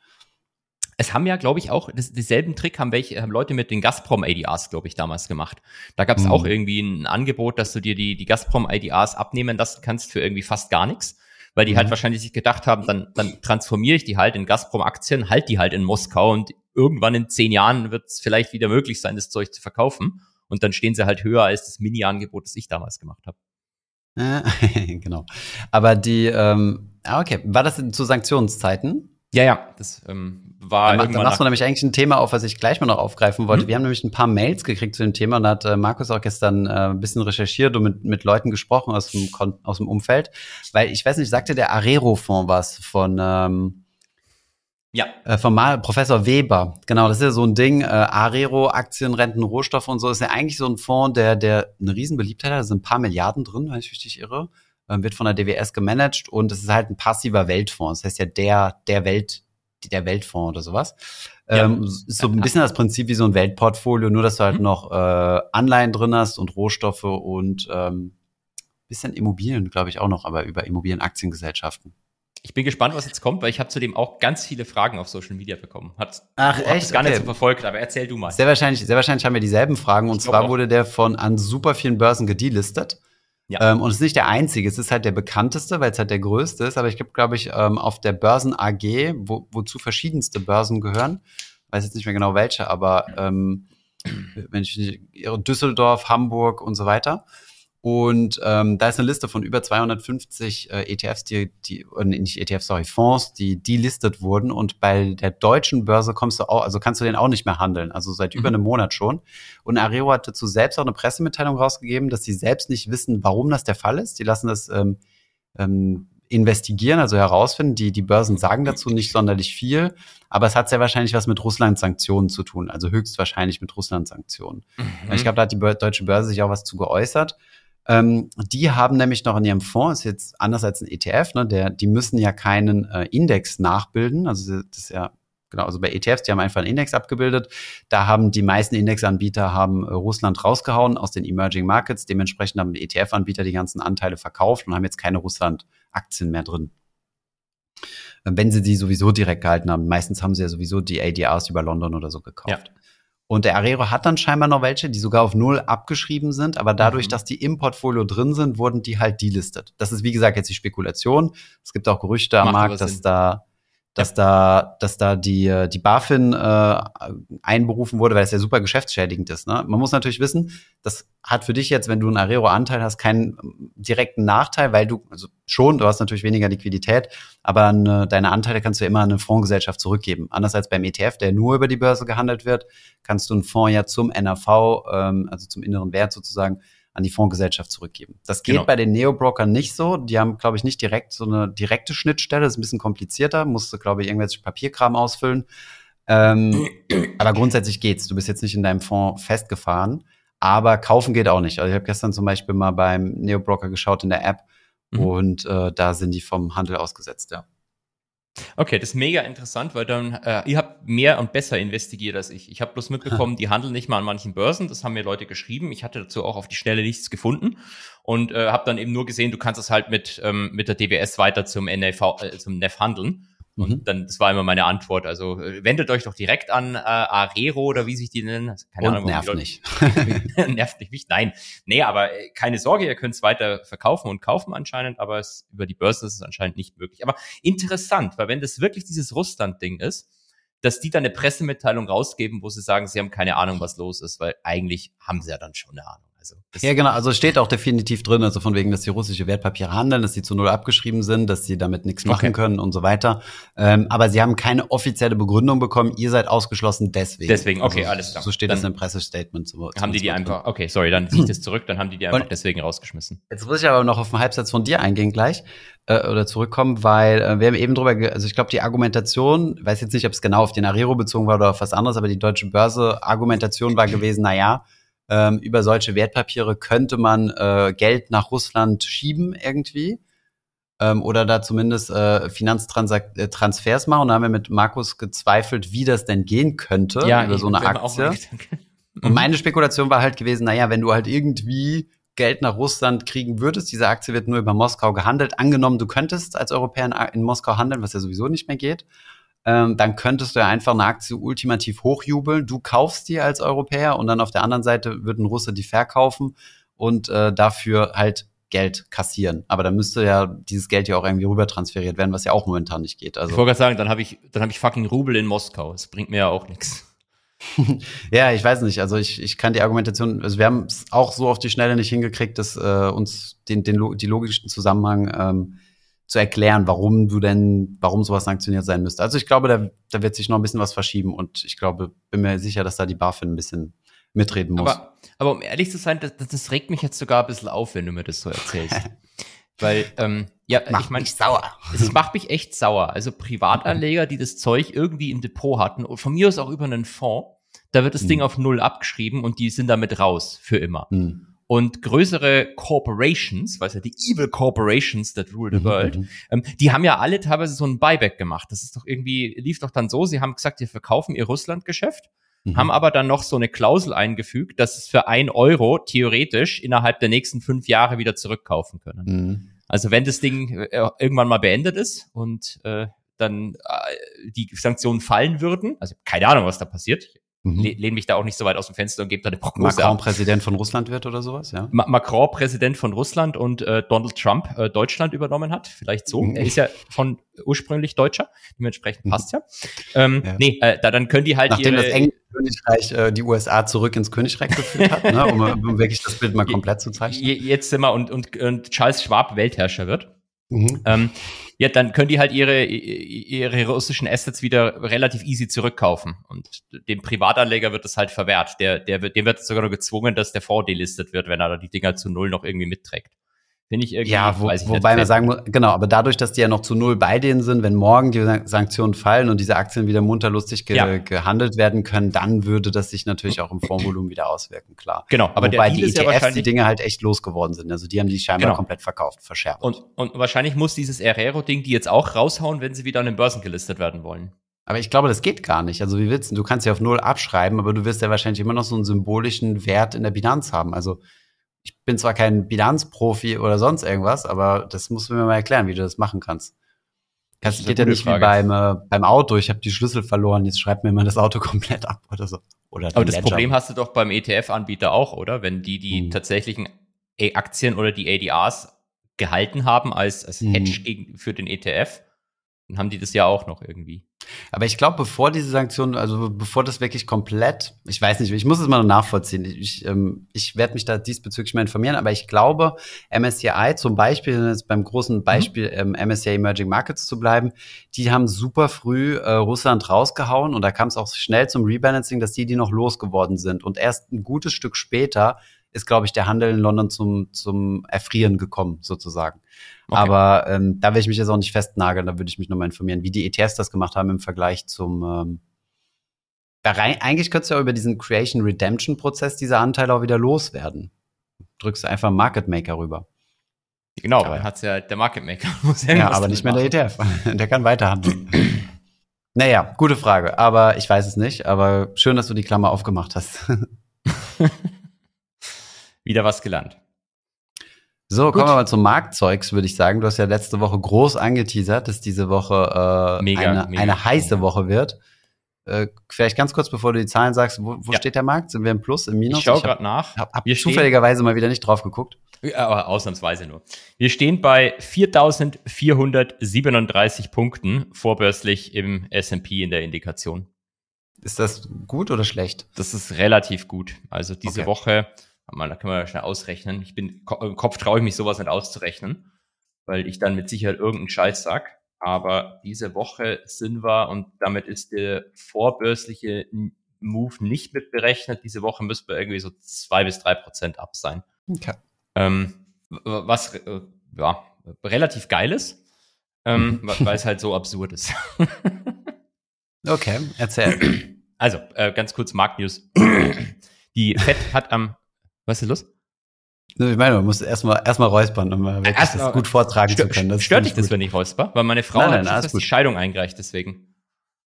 Es haben ja, glaube ich, auch das, dieselben Trick haben welche haben Leute mit den Gazprom ADRs, glaube ich, damals gemacht. Da gab es mhm. auch irgendwie ein Angebot, dass du dir die, die Gazprom ADRs abnehmen lassen kannst für irgendwie fast gar nichts weil die halt mhm. halt wahrscheinlich sich gedacht haben, dann, dann transformiere ich die halt in Gazprom-Aktien, halt die halt in Moskau und irgendwann in zehn Jahren wird es vielleicht wieder möglich sein, das Zeug zu verkaufen. Und dann stehen sie halt höher als das Mini-Angebot, das ich damals gemacht habe. genau. Aber die, ähm, ah, okay, war das zu Sanktionszeiten? Ja, ja, das ähm, war. Da, da machst du nämlich eigentlich ein Thema auf, was ich gleich mal noch aufgreifen wollte. Mhm. Wir haben nämlich ein paar Mails gekriegt zu dem Thema und da hat äh, Markus auch gestern äh, ein bisschen recherchiert und mit, mit Leuten gesprochen aus dem, aus dem Umfeld. Weil ich weiß nicht, sagte der Arero-Fonds was von ähm, ja. Äh, von Mal Professor Weber. Genau, das ist ja so ein Ding. Äh, Arero, Aktien, Renten, Rohstoffe und so ist ja eigentlich so ein Fonds, der, der eine Riesenbeliebtheit hat. Da sind ein paar Milliarden drin, wenn ich richtig irre. Ähm, wird von der DWS gemanagt und es ist halt ein passiver Weltfonds. Das heißt ja der, der Welt, der Weltfonds oder sowas. Ja. Ähm, ist so ein bisschen das Prinzip wie so ein Weltportfolio, nur dass du halt mhm. noch äh, Anleihen drin hast und Rohstoffe und ähm, bisschen Immobilien, glaube ich, auch noch, aber über Immobilienaktiengesellschaften. Ich bin gespannt, was jetzt kommt, weil ich habe zudem auch ganz viele Fragen auf Social Media bekommen. Hat Ach echt? gar okay. nicht so verfolgt, aber erzähl du mal. Sehr wahrscheinlich, sehr wahrscheinlich haben wir dieselben Fragen. Und zwar wurde der von an super vielen Börsen gedelistet. Ja. Ähm, und es ist nicht der einzige, es ist halt der bekannteste, weil es halt der größte ist. Aber ich gibt, glaube ich, ähm, auf der Börsen AG, wo, wozu verschiedenste Börsen gehören, weiß jetzt nicht mehr genau welche, aber ähm, wenn ich Düsseldorf, Hamburg und so weiter. Und ähm, da ist eine Liste von über 250 äh, ETFs, die, die äh, nicht ETFs, sorry, Fonds, die delistet wurden. Und bei der deutschen Börse kommst du auch, also kannst du den auch nicht mehr handeln. Also seit über Mhm. einem Monat schon. Und Arero hat dazu selbst auch eine Pressemitteilung rausgegeben, dass sie selbst nicht wissen, warum das der Fall ist. Die lassen das ähm, ähm, investigieren, also herausfinden. Die, die Börsen sagen dazu nicht sonderlich viel, aber es hat sehr wahrscheinlich was mit Russland-Sanktionen zu tun, also höchstwahrscheinlich mit Russland-Sanktionen. Mhm. Ich glaube, da hat die deutsche Börse sich auch was zu geäußert. Ähm, die haben nämlich noch in ihrem Fonds, ist jetzt anders als ein ETF, ne, der, die müssen ja keinen äh, Index nachbilden. Also das ist ja, genau, also bei ETFs, die haben einfach einen Index abgebildet. Da haben die meisten Indexanbieter haben äh, Russland rausgehauen aus den Emerging Markets. Dementsprechend haben ETF-Anbieter die ganzen Anteile verkauft und haben jetzt keine Russland-Aktien mehr drin. Wenn sie die sowieso direkt gehalten haben. Meistens haben sie ja sowieso die ADRs über London oder so gekauft. Ja. Und der Arero hat dann scheinbar noch welche, die sogar auf Null abgeschrieben sind, aber dadurch, Mhm. dass die im Portfolio drin sind, wurden die halt delistet. Das ist, wie gesagt, jetzt die Spekulation. Es gibt auch Gerüchte am Macht Markt, dass Sinn. da, dass da, dass da die, die BaFin äh, einberufen wurde, weil es ja super geschäftsschädigend ist. Ne? Man muss natürlich wissen, das hat für dich jetzt, wenn du einen Arero-Anteil hast, keinen ähm, direkten Nachteil, weil du, also schon, du hast natürlich weniger Liquidität, aber eine, deine Anteile kannst du ja immer an eine Fondsgesellschaft zurückgeben. Anders als beim ETF, der nur über die Börse gehandelt wird, kannst du einen Fonds ja zum NAV, ähm, also zum inneren Wert sozusagen, an die Fondsgesellschaft zurückgeben. Das geht Genau. bei den Neo-Brokern nicht so. Die haben, glaube ich, nicht direkt so eine direkte Schnittstelle. Das ist ein bisschen komplizierter. Musst du, glaube ich, irgendwelche Papierkram ausfüllen. Ähm, aber grundsätzlich geht's. Du bist jetzt nicht in deinem Fonds festgefahren. Aber kaufen geht auch nicht. Also ich habe gestern zum Beispiel mal beim Neo-Broker geschaut in der App Mhm. und äh, da sind die vom Handel ausgesetzt, ja. Okay, das ist mega interessant, weil dann, äh, ihr habt mehr und besser investigiert als ich. Ich habe bloß mitbekommen, die handeln nicht mal an manchen Börsen. Das haben mir Leute geschrieben. Ich hatte dazu auch auf die Schnelle nichts gefunden und äh, habe dann eben nur gesehen, du kannst es halt mit, ähm, mit der DWS weiter zum NAV, äh, zum NEF handeln. Und Mhm. dann, das war immer meine Antwort. Also äh, wendet euch doch direkt an äh, Arero oder wie sich die nennen. Also, keine und Ahnung, nervt nicht. nervt nicht mich. Nein. Nee, aber äh, keine Sorge, ihr könnt es weiter verkaufen und kaufen anscheinend, aber es, über die Börse ist es anscheinend nicht möglich. Aber interessant, weil wenn das wirklich dieses Russland-Ding ist, dass die dann eine Pressemitteilung rausgeben, wo sie sagen, sie haben keine Ahnung, was los ist, weil eigentlich haben sie ja dann schon eine Ahnung. Also Ja, genau. Also es steht auch definitiv drin, also von wegen, dass die russische Wertpapiere handeln, dass sie zu null abgeschrieben sind, dass sie damit nichts machen Okay. können und so weiter. Ähm, aber sie haben keine offizielle Begründung bekommen. Ihr seid ausgeschlossen deswegen. Deswegen, okay, also, alles klar. So steht Dann das im Pressestatement. So, haben die die einfach, okay, sorry, dann ziehe ich das zurück, dann haben die die einfach Und- deswegen rausgeschmissen. Jetzt muss ich aber noch auf einen Halbsatz von dir eingehen gleich äh, oder zurückkommen, weil äh, wir haben eben drüber, also ich glaube, die Argumentation, weiß jetzt nicht, ob es genau auf den Arero bezogen war oder auf was anderes, aber die deutsche Börse Argumentation war gewesen, na ja, ähm, über solche Wertpapiere könnte man äh, Geld nach Russland schieben irgendwie. Ähm, oder da zumindest äh, Finanztransfers machen. Und da haben wir mit Markus gezweifelt, wie das denn gehen könnte über so eine Aktie. Und meine Spekulation war halt gewesen, naja, wenn du halt irgendwie Geld nach Russland kriegen würdest, diese Aktie wird nur über Moskau gehandelt, angenommen, du könntest als Europäer in Moskau handeln, was ja sowieso nicht mehr geht, ähm, dann könntest du ja einfach eine Aktie ultimativ hochjubeln, du kaufst die als Europäer und dann auf der anderen Seite wird ein Russe die verkaufen und äh, dafür halt Geld kassieren. Aber dann müsste ja dieses Geld ja auch irgendwie rüber transferiert werden, was ja auch momentan nicht geht. Ich Also wollte gerade sagen, dann habe ich, dann habe ich fucking Rubel in Moskau. Das bringt mir ja auch nichts. Ja, ich weiß nicht. Also ich, ich kann die Argumentation, also wir haben es auch so auf die Schnelle nicht hingekriegt, dass äh, uns den, den die logischen Zusammenhang ähm, zu erklären, warum du denn, warum sowas sanktioniert sein müsste. Also ich glaube, da, da wird sich noch ein bisschen was verschieben und ich glaube, bin mir sicher, dass da die BaFin ein bisschen mitreden muss. Aber, aber um ehrlich zu sein, das, das- regt mich jetzt sogar ein bisschen auf, wenn du mir das so erzählst. Weil, ähm, ja, Mach ich meine, mich sauer. es macht mich echt sauer. Also Privatanleger, die das Zeug irgendwie im Depot hatten und von mir aus auch über einen Fonds, da wird das Hm. Ding auf Null abgeschrieben und die sind damit raus für immer. Hm. Und größere Corporations, weißt du, die Evil Corporations that rule the Mhm, world, mhm. ähm, die haben ja alle teilweise so ein Buyback gemacht. Das ist doch irgendwie, lief doch dann so, sie haben gesagt, wir verkaufen ihr Russlandgeschäft Mhm. haben aber dann noch so eine Klausel eingefügt, dass es für ein Euro theoretisch innerhalb der nächsten fünf Jahre wieder zurückkaufen können. Mhm. Also wenn das Ding äh, irgendwann mal beendet ist und äh, dann äh, die Sanktionen fallen würden, also keine Ahnung, was da passiert, mhm. lehne mich da auch nicht so weit aus dem Fenster und gebe da eine Prognose Macron ab. Präsident von Russland wird oder sowas, ja? Ma Macron Präsident von Russland und äh, Donald Trump äh, Deutschland übernommen hat, vielleicht so. Mhm. Er ist ja von ursprünglich Deutscher, dementsprechend mhm. passt ja. Ähm, ja. Nee, äh, da, dann können die halt Nachdem ihre, das englische Königreich äh, die USA zurück ins Königreich geführt hat, ne, um, um wirklich das Bild mal komplett zu zeichnen. Jetzt sind wir und, und, und Charles Schwab Weltherrscher wird. Mhm. Ähm, ja, dann können die halt ihre, ihre russischen Assets wieder relativ easy zurückkaufen. Und dem Privatanleger wird das halt verwehrt. Der, der wird, dem wird sogar nur gezwungen, dass der Fonds delistet wird, wenn er die Dinger zu null noch irgendwie mitträgt. Finde ich irgendwie. Ja, wo, wobei man sagen muss, genau, aber dadurch, dass die ja noch zu null bei denen sind, wenn morgen die Sanktionen fallen und diese Aktien wieder munterlustig ge ja. gehandelt werden können, dann würde das sich natürlich auch im Fondsvolumen wieder auswirken, klar. Genau, aber wobei die ETFs ja die Dinge halt echt losgeworden sind. Also die haben die scheinbar genau. komplett verkauft, verschärft. Und, und wahrscheinlich muss dieses Herrero-Ding die jetzt auch raushauen, wenn sie wieder an den Börsen gelistet werden wollen. Aber ich glaube, das geht gar nicht. Also wie willst du? Du kannst ja auf null abschreiben, aber du wirst ja wahrscheinlich immer noch so einen symbolischen Wert in der Bilanz haben. Also ich bin zwar kein Bilanzprofi oder sonst irgendwas, aber das musst du mir mal erklären, wie du das machen kannst. Das, geht ja nicht Frage. wie beim, äh, beim Auto. Ich habe die Schlüssel verloren, jetzt schreibt mir mal das Auto komplett ab oder so. Oder aber das Ledger. Problem hast du doch beim ETF-Anbieter auch, oder? Wenn die die hm. tatsächlichen Aktien oder die ADRs gehalten haben als, als hm. Hedge hm. für den ETF, dann haben die das ja auch noch irgendwie. Aber ich glaube, bevor diese Sanktionen, also bevor das wirklich komplett, ich weiß nicht, ich muss es mal nachvollziehen. Ich, ähm, ich werde mich da diesbezüglich mal informieren, aber ich glaube, MSCI zum Beispiel, jetzt beim großen mhm. Beispiel mhm. ähm, MSCI Emerging Markets zu bleiben, die haben super früh äh, Russland rausgehauen und da kam es auch schnell zum Rebalancing, dass die die noch losgeworden sind. Und erst ein gutes Stück später ist, glaube ich, der Handel in London zum, zum Erfrieren gekommen, sozusagen. Okay. Aber ähm, da will ich mich jetzt auch nicht festnageln, da würde ich mich nochmal informieren, wie die ETFs das gemacht haben im Vergleich zum ähm, da rein, eigentlich könntest du ja über diesen Creation Redemption Prozess diese Anteile auch wieder loswerden. Drückst du einfach Market Maker rüber. Genau, aber hat's ja der Market Maker. Muss ja, ja aber nicht mehr machen. der ETF. der kann weiterhandeln. naja, gute Frage, aber ich weiß es nicht. Aber schön, dass du die Klammer aufgemacht hast. Wieder was gelernt. So, Gut. kommen wir mal zum Marktzeugs, würde ich sagen. Du hast ja letzte Woche groß angeteasert, dass diese Woche äh, mega, eine, mega, eine heiße. Woche wird. Äh, vielleicht ganz kurz, bevor du die Zahlen sagst, wo, wo ja. steht der Markt? Sind wir im Plus, im Minus? Ich schaue gerade nach. Hab, hab wir zufälligerweise mal wieder nicht drauf geguckt. Ja, aber ausnahmsweise nur. Wir stehen bei 4.437 Punkten vorbörslich im S&P in der Indikation. Ist das gut oder schlecht? Das ist relativ gut. Also diese okay. Woche mal, da können wir schnell ausrechnen. Ich bin, im Kopf traue ich mich sowas nicht auszurechnen, weil ich dann mit Sicherheit irgendeinen Scheiß sag. Aber diese Woche sind wir und damit ist der vorbörsliche Move nicht mit berechnet. Diese Woche müssten wir irgendwie so zwei bis drei Prozent ab sein. Okay. Ähm, was äh, ja relativ geil ist, ähm, mhm. weil es halt so absurd ist. okay, erzähl. Also, äh, ganz kurz Marktnews. Die FED hat am was ist los? Ich meine, man muss erstmal erstmal räuspern, um wirklich Erst, das gut vortragen zu können. Das stört dich das, wenn ich räusper? Weil meine Frau nein, nein, hat die Scheidung eingereicht, deswegen.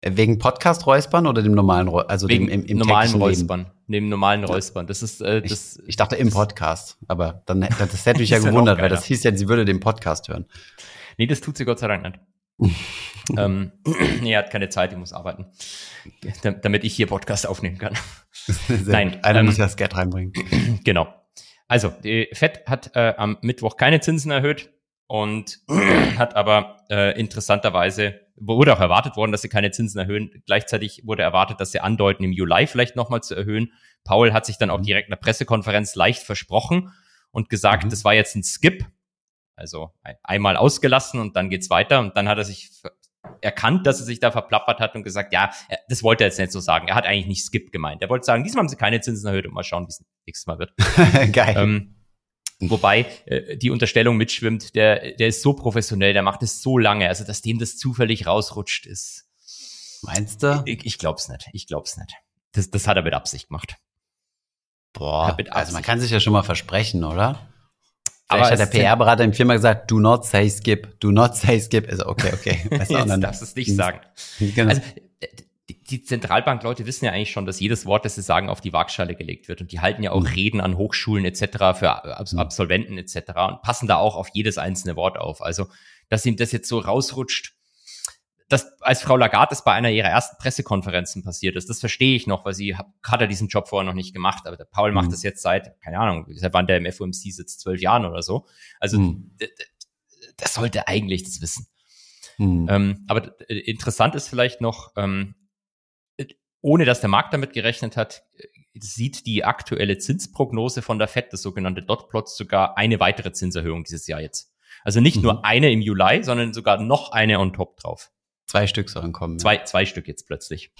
Äh, wegen Podcast räuspern oder dem normalen Räuspern? Also Wegen dem im, im normalen Räuspern. Neben normalen Räuspern. Das ist äh, das. Ich, ich dachte im Podcast, aber dann das hätte mich ja gewundert, weil das hieß ja, sie würde den Podcast hören. Nee, das tut sie Gott sei Dank nicht. ähm, nee, er hat keine Zeit, die muss arbeiten. Damit ich hier Podcast aufnehmen kann. Nein. Einer ähm, muss ja das Geld reinbringen. Genau. Also, die FED hat äh, am Mittwoch keine Zinsen erhöht und hat aber äh, interessanterweise, wurde auch erwartet worden, dass sie keine Zinsen erhöhen. Gleichzeitig wurde erwartet, dass sie andeuten, im Juli vielleicht nochmal zu erhöhen. Paul hat sich dann auch mhm. direkt in der Pressekonferenz leicht versprochen und gesagt, mhm. das war jetzt ein Skip, also einmal ausgelassen und dann geht's weiter. Und dann hat er sich erkannt, dass er sich da verplappert hat und gesagt, ja, das wollte er jetzt nicht so sagen. Er hat eigentlich nicht Skip gemeint. Er wollte sagen, diesmal haben sie keine Zinsen erhöht und mal schauen, wie es nächstes Mal wird. Geil. Ähm, wobei äh, die Unterstellung mitschwimmt, der, der ist so professionell, der macht es so lange, also dass dem das zufällig rausrutscht ist. Meinst du? Ich, ich glaub's nicht. Ich glaub's nicht. Das, das hat er mit Absicht gemacht. Boah, also man kann sich ja schon mal versprechen, oder? Vielleicht aber hat der PR-Berater im Firma gesagt, do not say skip, do not say skip. Also okay, okay. Weißt Jetzt darfst du es nicht sagen. Genau. Also die Zentralbankleute wissen ja eigentlich schon, dass jedes Wort, das sie sagen, auf die Waagschale gelegt wird. Und die halten ja auch mhm. Reden an Hochschulen etc. für mhm. Absolventen etc. und passen da auch auf jedes einzelne Wort auf. Also, dass ihm das jetzt so rausrutscht, dass als Frau Lagarde das bei einer ihrer ersten Pressekonferenzen passiert ist, das verstehe ich noch, weil sie hat, hat ja diesen Job vorher noch nicht gemacht, aber der Paul mhm. macht das jetzt seit, keine Ahnung, seit wann der im FOMC sitzt, zwölf Jahren oder so. Also mhm. das sollte eigentlich das wissen. Mhm. Ähm, aber interessant ist vielleicht noch, ähm, ohne dass der Markt damit gerechnet hat, sieht die aktuelle Zinsprognose von der FED, das sogenannte Dotplot, sogar eine weitere Zinserhöhung dieses Jahr jetzt. Also nicht mhm. nur eine im Juli, sondern sogar noch eine on top drauf. Zwei Stück sollen kommen. Zwei, zwei Stück jetzt plötzlich.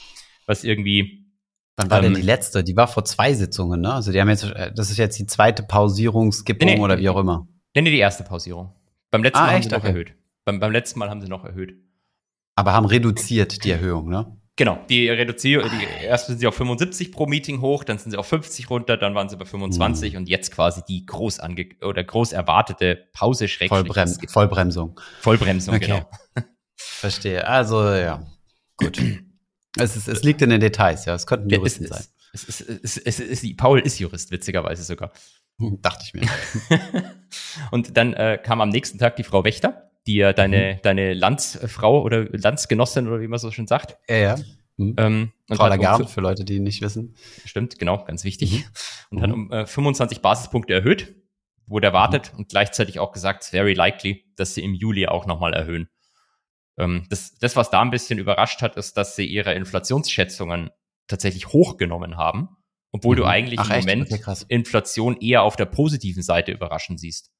Was irgendwie. Wann war ähm, denn die letzte? Die war vor zwei Sitzungen, ne? Also die haben jetzt, äh, das ist jetzt die zweite Pausierungskippung nee, nee, oder wie auch immer. Nee, nee, die erste Pausierung. Beim letzten ah, Mal echt? haben sie noch okay. erhöht. Beim, beim letzten Mal haben sie noch erhöht. Aber haben reduziert die Erhöhung, ne? Genau, die reduzieren, die, erst sind sie auf 75 pro Meeting hoch, dann sind sie auf 50 runter, dann waren sie bei 25 mhm. und jetzt quasi die groß ange oder groß erwartete Pause Vollbrem Vollbremsung. Vollbremsung, okay. genau. Verstehe. Also ja, gut. es, ist, es liegt in den Details, ja. Es könnten Juristen es, sein. Es, es, Paul ist Jurist, witzigerweise sogar. Dachte ich mir. und dann äh, kam am nächsten Tag die Frau Wächter die ja deine, mhm. deine Landsfrau oder Landsgenossin oder wie man so schön sagt. Ja, ja. Mhm. Ähm, Frau Lagarde, um, für Leute, die nicht wissen. Stimmt, genau, ganz wichtig. Mhm. Und hat um äh, 25 Basispunkte erhöht, wurde erwartet mhm. und gleichzeitig auch gesagt, very likely, dass sie im Juli auch nochmal erhöhen. Ähm, das, das, was da ein bisschen überrascht hat, ist, dass sie ihre Inflationsschätzungen tatsächlich hochgenommen haben, obwohl du mhm. eigentlich Ach, im Moment okay, Inflation eher auf der positiven Seite überraschen siehst.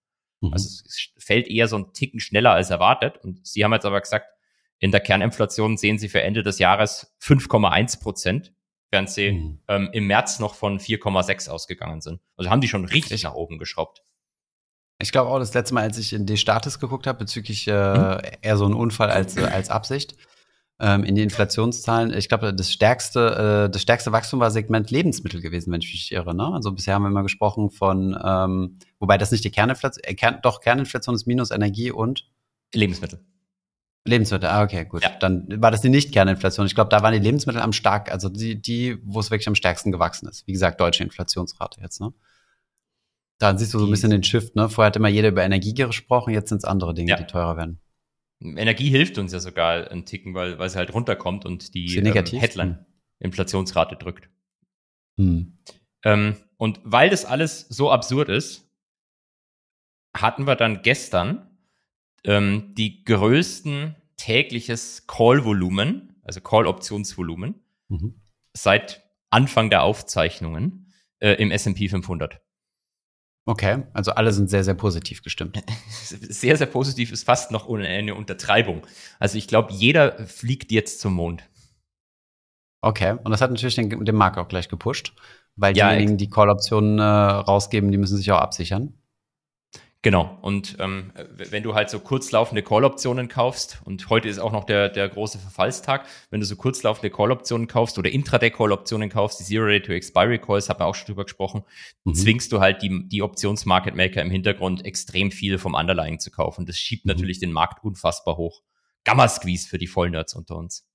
Mhm. Also es fällt eher so ein Ticken schneller als erwartet. Und Sie haben jetzt aber gesagt, in der Kerninflation sehen Sie für Ende des Jahres 5,1 Prozent, während Sie mhm. ähm, im März noch von 4,6 ausgegangen sind. Also haben die schon richtig nach oben geschraubt. Ich glaube auch, das letzte Mal, als ich in die Status geguckt habe, bezüglich äh, mhm. eher so ein Unfall als, äh, als Absicht, ähm, in die Inflationszahlen. Ich glaube, das stärkste, äh, das stärkste Wachstum war Segment Lebensmittel gewesen, wenn ich mich irre. Ne? Also bisher haben wir immer gesprochen von, ähm, wobei das nicht die Kerninflation, äh, Kern, doch Kerninflation ist minus Energie und Lebensmittel. Lebensmittel, ah, okay, gut. Ja. Dann war das die Nicht-Kerninflation. Ich glaube, da waren die Lebensmittel am stark, also die, die, wo es wirklich am stärksten gewachsen ist. Wie gesagt, deutsche Inflationsrate jetzt, ne? Da siehst du so ein bisschen den Shift, ne? Vorher hat immer jeder über Energie gesprochen, jetzt sind es andere Dinge, ja. die teurer werden. Energie hilft uns ja sogar ein Ticken, weil, weil sie halt runterkommt und die ähm, Headline-Inflationsrate drückt. Hm. Ähm, und weil das alles so absurd ist, hatten wir dann gestern ähm, die größten tägliches Call-Volumen, also Call-Optionsvolumen, mhm. seit Anfang der Aufzeichnungen äh, im S&P 500. Okay, also alle sind sehr, sehr positiv gestimmt. Sehr, sehr positiv ist fast noch eine Untertreibung. Also ich glaube, jeder fliegt jetzt zum Mond. Okay, und das hat natürlich den, den Markt auch gleich gepusht, weil ja, diejenigen, die Call-Optionen äh, rausgeben, die müssen sich auch absichern. Genau. Und ähm, wenn du halt so kurzlaufende Call-Optionen kaufst, und heute ist auch noch der, der große Verfallstag, wenn du so kurzlaufende Call-Optionen kaufst oder Intraday-Call-Optionen kaufst, die Zero-Day-to-Expiry-Calls, haben wir auch schon drüber gesprochen, mhm. zwingst du halt die, die Options-Market-Maker im Hintergrund extrem viel vom Underlying zu kaufen. Das schiebt mhm. natürlich den Markt unfassbar hoch. Gamma-Squeeze für die Vollnerds unter uns.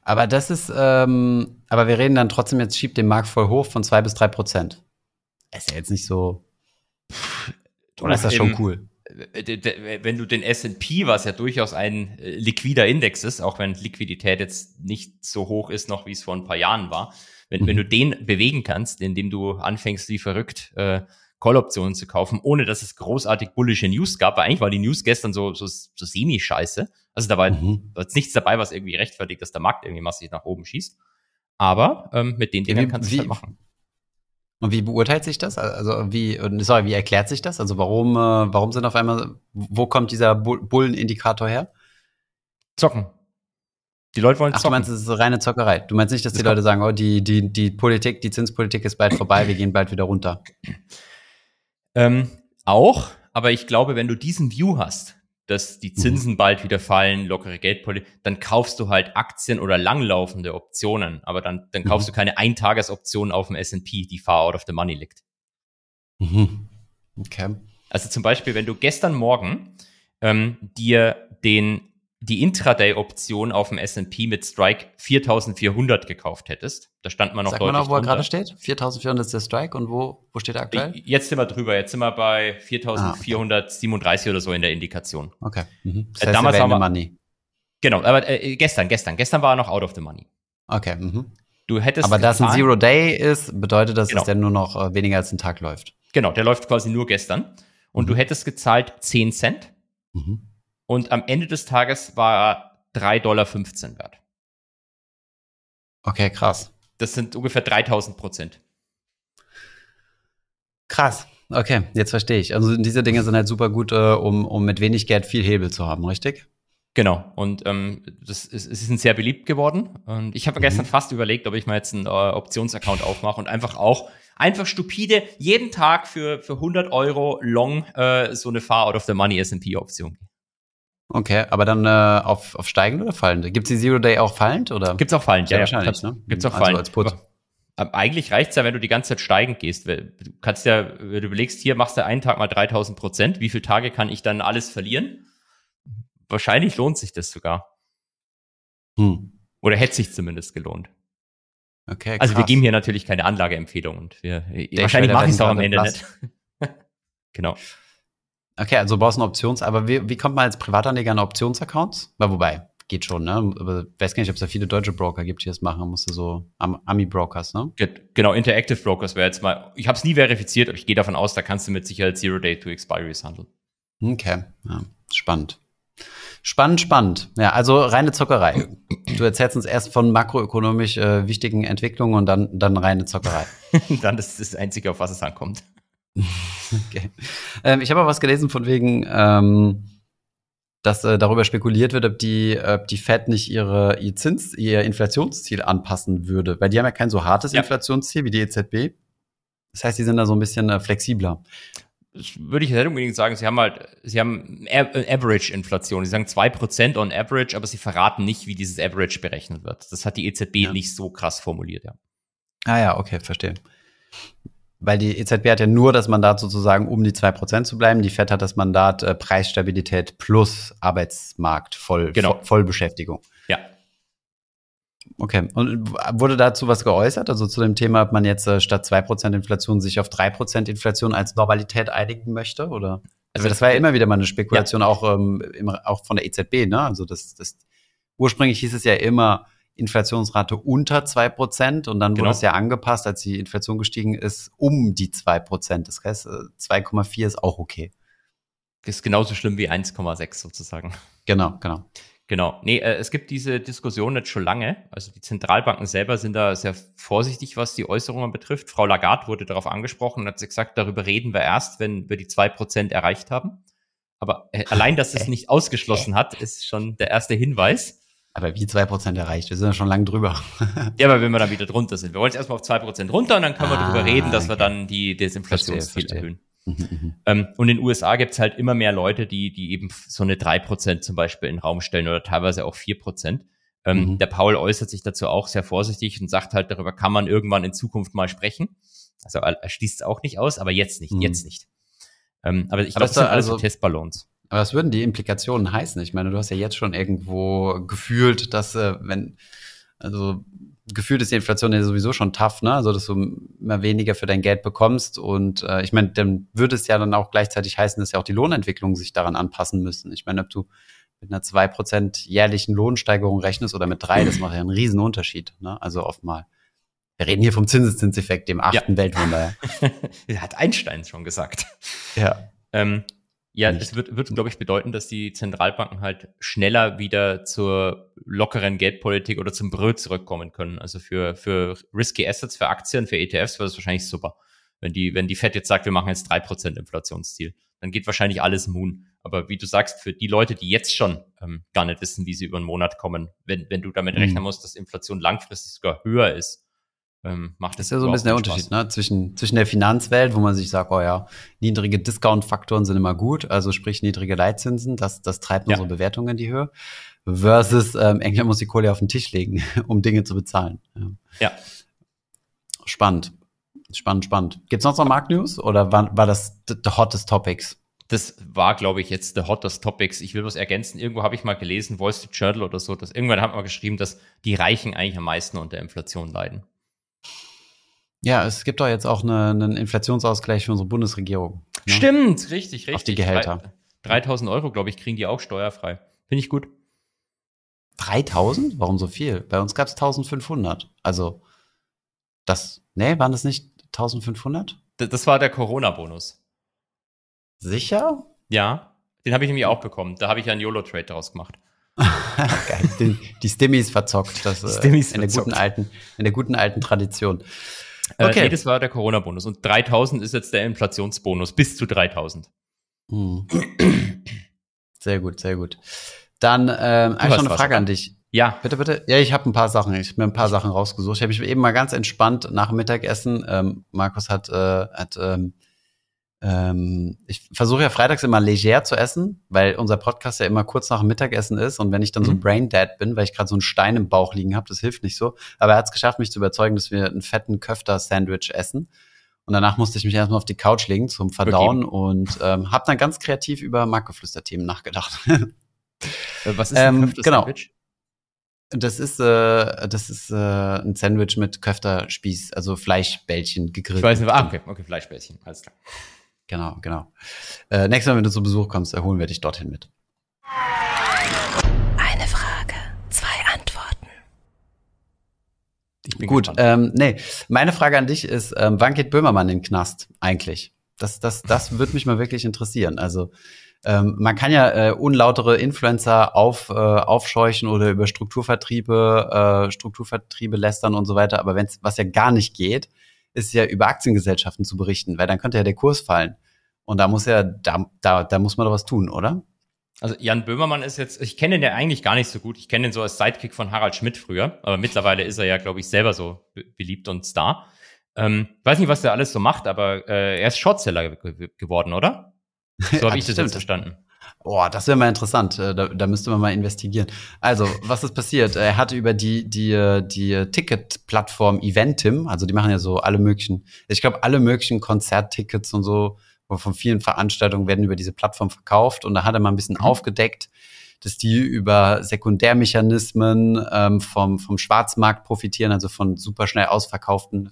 Aber das ist, ähm, aber wir reden dann trotzdem jetzt, schiebt den Markt voll hoch von zwei bis drei Prozent. Ist ja jetzt nicht so. Oder ist das schon cool? Wenn du den S&P, was ja durchaus ein äh, liquider Index ist, auch wenn Liquidität jetzt nicht so hoch ist noch, wie es vor ein paar Jahren war, wenn, mhm. wenn du den bewegen kannst, indem du anfängst, wie verrückt äh, Call-Optionen zu kaufen, ohne dass es großartig bullische News gab, weil eigentlich war die News gestern so, so, so semi-scheiße. Also da war mhm. jetzt nichts dabei, was irgendwie rechtfertigt, dass der Markt irgendwie massiv nach oben schießt. Aber ähm, mit den Dingen kannst du es halt machen. Und wie beurteilt sich das? Also wie, sorry, wie erklärt sich das? Also warum, äh, warum sind auf einmal, wo kommt dieser Bullenindikator her? Zocken. Die Leute wollen Ach, zocken. du meinst, es ist reine Zockerei. Du meinst nicht, dass das die Leute sagen, oh, die, die, die Politik, die Zinspolitik ist bald vorbei, wir gehen bald wieder runter. Ähm, auch, aber ich glaube, wenn du diesen View hast, dass die mhm. Zinsen bald wieder fallen, lockere Geldpolitik, dann kaufst du halt Aktien oder langlaufende Optionen, aber dann, dann kaufst mhm. du keine Eintagesoption auf dem S&P, die far out of the money liegt. Mhm. Okay. Also zum Beispiel, wenn du gestern Morgen ähm, dir den die Intraday-Option auf dem S&P mit Strike 4400 gekauft hättest. Da stand man noch Sag deutlich mal noch, wo er gerade steht. 4400 ist der Strike und wo, wo steht er aktuell? Jetzt sind wir drüber. Jetzt sind wir bei 4437 ah, okay. oder so in der Indikation. Okay. Mhm. Das heißt, damals haben wir, Money. Genau, aber äh, gestern, gestern, gestern war er noch out of the money. Okay. Mhm. Du hättest Aber da es ein Zero Day ist, bedeutet das, Genau. dass der nur noch äh, weniger als einen Tag läuft. Genau, der läuft quasi nur gestern. Und Mhm. du hättest gezahlt 10 Cent Mhm. Und am Ende des Tages war er 3,15 Dollar wert. Okay, krass. Das sind ungefähr 3000 Prozent. Krass. Okay, jetzt verstehe ich. Also diese Dinge sind halt super gut, äh, um, um mit wenig Geld viel Hebel zu haben, richtig? Genau. Und ähm, das ist, es ist sehr beliebt geworden. Und ich habe Mhm. gestern fast überlegt, ob ich mal jetzt einen äh, Optionsaccount aufmache und einfach auch einfach stupide jeden Tag für, für 100 Euro long äh, so eine Far out of the money S&P Option. Okay, aber dann äh, auf, auf steigend oder fallend? Gibt es die Zero Day auch fallend oder? Gibt's auch fallend, Sehr ja. wahrscheinlich, ja. ne? Gibt's auch Also fallend. als Put. Aber, eigentlich reicht's ja, wenn du die ganze Zeit steigend gehst. Du kannst ja, wenn du überlegst, hier machst du einen Tag mal 3000 Prozent. Wie viele Tage kann ich dann alles verlieren? Wahrscheinlich lohnt sich das sogar. Hm. Oder hätte sich zumindest gelohnt. Okay, Also wir krass. geben hier natürlich keine Anlageempfehlung und wir, wahrscheinlich mache ich es auch am Ende nicht. genau. Okay, also du brauchst einen Options, aber wie, wie kommt man als Privatanleger an Optionsaccounts? Weil wobei, geht schon, ne? Aber ich weiß gar nicht, ob es da viele deutsche Broker gibt, die das machen. Musst du so Am- Ami-Brokers, ne? Ge- Genau, Interactive Brokers wäre jetzt mal, ich habe es nie verifiziert, aber ich gehe davon aus, da kannst du mit Sicherheit Zero Day to Expiries handeln. Okay, ja, spannend. Spannend, spannend. Ja, also reine Zockerei. Du erzählst uns erst von makroökonomisch äh, wichtigen Entwicklungen und dann, dann reine Zockerei. dann ist das Einzige, auf was es ankommt. Okay. Ähm, ich habe aber was gelesen von wegen, ähm, dass äh, darüber spekuliert wird, ob die, ob die Fed nicht ihre, ihr Zins, ihr Inflationsziel anpassen würde. Weil die haben ja kein so hartes Ja. Inflationsziel wie die EZB. Das heißt, die sind da so ein bisschen äh, flexibler. Das würde ich nicht unbedingt sagen. Sie haben halt, sie haben A- Average-Inflation. Sie sagen 2% on Average, aber sie verraten nicht, wie dieses Average berechnet wird. Das hat die EZB Ja. nicht so krass formuliert, ja. Ah ja, okay, verstehe. Weil die EZB hat ja nur das Mandat sozusagen, um die 2% zu bleiben. Die Fed hat das Mandat äh, Preisstabilität plus Arbeitsmarkt, voll, Genau. Voll, Vollbeschäftigung. Ja. Okay. Und wurde dazu was geäußert? Also zu dem Thema, ob man jetzt äh, statt 2% Inflation sich auf 3% Inflation als Normalität einigen möchte? Oder? Also das war ja immer wieder mal eine Spekulation, auch, ähm, im, auch von der EZB, ne? Also das, das ursprünglich hieß es ja immer Inflationsrate unter 2% und dann wurde Genau. es ja angepasst, als die Inflation gestiegen ist, um die 2%. Das heißt, äh, 2,4 ist auch okay. Ist genauso schlimm wie 1,6 sozusagen. Genau, genau. Genau. Nee, äh, es gibt diese Diskussion jetzt schon lange. Also die Zentralbanken selber sind da sehr vorsichtig, was die Äußerungen betrifft. Frau Lagarde wurde darauf angesprochen und hat gesagt, darüber reden wir erst, wenn wir die 2% erreicht haben. Aber äh, allein, dass es nicht ausgeschlossen hat, ist schon der erste Hinweis. Aber wie 2% erreicht? Wir sind ja schon lange drüber. Ja, aber wenn wir dann wieder drunter sind. Wir wollen jetzt erstmal auf 2% runter und dann können wir Ah, darüber reden, dass wir okay. dann die, verstehe. erhöhen. Mhm, mhm. Ähm, und in den USA gibt's halt immer mehr Leute, die, die eben so eine 3% zum Beispiel in den Raum stellen oder teilweise auch 4%. Ähm, Mhm. Der Paul äußert sich dazu auch sehr vorsichtig und sagt halt, darüber kann man irgendwann in Zukunft mal sprechen. Also er, schließt es auch nicht aus, aber jetzt nicht, Mhm. jetzt nicht. Ähm, aber ich glaube, das sind alles also- so Testballons. Aber was würden die Implikationen heißen? Ich meine, du hast ja jetzt schon irgendwo gefühlt, dass äh, wenn, also gefühlt ist die Inflation ja sowieso schon tough, ne? Also dass du immer weniger für dein Geld bekommst und äh, ich meine, dann würde es ja dann auch gleichzeitig heißen, dass ja auch die Lohnentwicklungen sich daran anpassen müssen. Ich meine, ob du mit einer 2% jährlichen Lohnsteigerung rechnest oder mit drei, das macht ja einen riesen Unterschied, ne? Also oft mal. Wir reden hier vom Zinseszinseffekt, dem achten Weltwunder. Hat Einstein schon gesagt. Ja. Ähm, ja, Nicht. es wird, wird glaube ich, bedeuten, dass die Zentralbanken halt schneller wieder zur lockeren Geldpolitik oder zum Brö zurückkommen können. Also für, für risky Assets, für Aktien, für ETFs wäre das wahrscheinlich super. Wenn die, wenn die Fed jetzt sagt, wir machen jetzt 3% Inflationsziel, dann geht wahrscheinlich alles Moon. Aber wie du sagst, für die Leute, die jetzt schon ähm, gar nicht wissen, wie sie über einen Monat kommen, wenn, wenn du damit Mhm. rechnen musst, dass Inflation langfristig sogar höher ist, ähm, macht Das ist ja so ein bisschen der Unterschied, ne? Zwischen, zwischen der Finanzwelt, wo man sich sagt, oh ja, niedrige Discount-Faktoren sind immer gut, also sprich niedrige Leitzinsen, das, das treibt Ja. unsere Bewertungen in die Höhe. Versus ähm, England muss die Kohle auf den Tisch legen, um Dinge zu bezahlen. Ja. Ja. Spannend. Spannend, spannend. Gibt's noch Marktnews oder war, war das the, the hottest topics? Das war, glaube ich, jetzt der hottest Topics. Ich will was ergänzen. Irgendwo habe ich mal gelesen, Wall Street Journal oder so, dass irgendwann hat man geschrieben, dass die Reichen eigentlich am meisten unter Inflation leiden. Ja, es gibt doch jetzt auch eine, einen Inflationsausgleich für unsere Bundesregierung. ne? Stimmt, richtig, richtig. Auf die Gehälter. Drei- 3000 Euro, glaube ich, kriegen die auch steuerfrei. Finde ich gut. 3000? Warum so viel? Bei uns gab es 1500. Also, das, nee, waren das nicht 1500? D das war der Corona-Bonus. Sicher? Ja, den habe ich nämlich auch bekommen. Da habe ich ja einen YOLO-Trade draus gemacht. Geil. Die, die Stimmis verzockt. Das, Stimmis in, der verzockt. guten alten, in der guten alten Tradition. Äh, Okay. nee, das war der Corona-Bonus. Und 3000 ist jetzt der Inflationsbonus, bis zu 3000. Hm. Sehr gut, sehr gut. Dann ähm, einfach eine was, Frage oder? an dich. Ja, Bitte, bitte. Ja, ich habe ein paar Sachen. Ich habe mir ein paar Sachen rausgesucht. Ich habe mich eben mal ganz entspannt nach dem Mittagessen. Ähm, Markus hat, äh, hat ähm, ähm, ich versuche ja freitags immer leger zu essen, weil unser Podcast ja immer kurz nach dem Mittagessen ist. Und wenn ich dann so Mhm. brain dead bin, weil ich gerade so einen Stein im Bauch liegen habe, das hilft nicht so. Aber er hat es geschafft, mich zu überzeugen, dass wir einen fetten Köfter-Sandwich essen. Und danach musste ich mich erstmal auf die Couch legen zum Verdauen und ähm, habe dann ganz kreativ über Marktgeflüster-Themen nachgedacht. Äh, was ist Ähm, ein Köfte genau. Sandwich? Das ist, äh, das ist äh, ein Sandwich mit Köfterspieß, also Fleischbällchen gegrillt. Ich weiß nicht, ah, okay, okay, Fleischbällchen, alles klar. Genau, genau. Äh, nächstes Mal, wenn du zu Besuch kommst, äh, holen wir dich dorthin mit. Eine Frage, zwei Antworten. Ich bin Gut, gespannt. ähm, nee, meine Frage an dich ist, ähm, wann geht Böhmermann in den Knast eigentlich? Das, das, das würde mich mal wirklich interessieren. Also ähm, man kann ja äh, unlautere Influencer auf, äh, aufscheuchen oder über Strukturvertriebe, äh, Strukturvertriebe lästern und so weiter. Aber wenn's, was ja gar nicht geht, ist ja über Aktiengesellschaften zu berichten, weil dann könnte ja der Kurs fallen. Und da muss ja, da, da, da muss man doch was tun, oder? Also Jan Böhmermann ist jetzt, ich kenne ihn ja eigentlich gar nicht so gut. Ich kenne ihn so als Sidekick von Harald Schmidt früher, aber mittlerweile ist er ja, glaube ich, selber so be beliebt und Star. Ähm, weiß nicht, was der alles so macht, aber äh, er ist Shortseller ge geworden, oder? So habe Ja, ich das stimmt. jetzt verstanden. Boah, das wäre mal interessant. Äh, Da, da müsste man mal investigieren. Also, was ist passiert? Er hat über die, die, die Ticket-Plattform Eventim, also die machen ja so alle möglichen, ich glaube, alle möglichen Konzerttickets und so von vielen Veranstaltungen werden über diese Plattform verkauft. Und da hat er mal ein bisschen Mhm. aufgedeckt, dass die über Sekundärmechanismen ähm, vom, vom Schwarzmarkt profitieren, also von super schnell ausverkauften,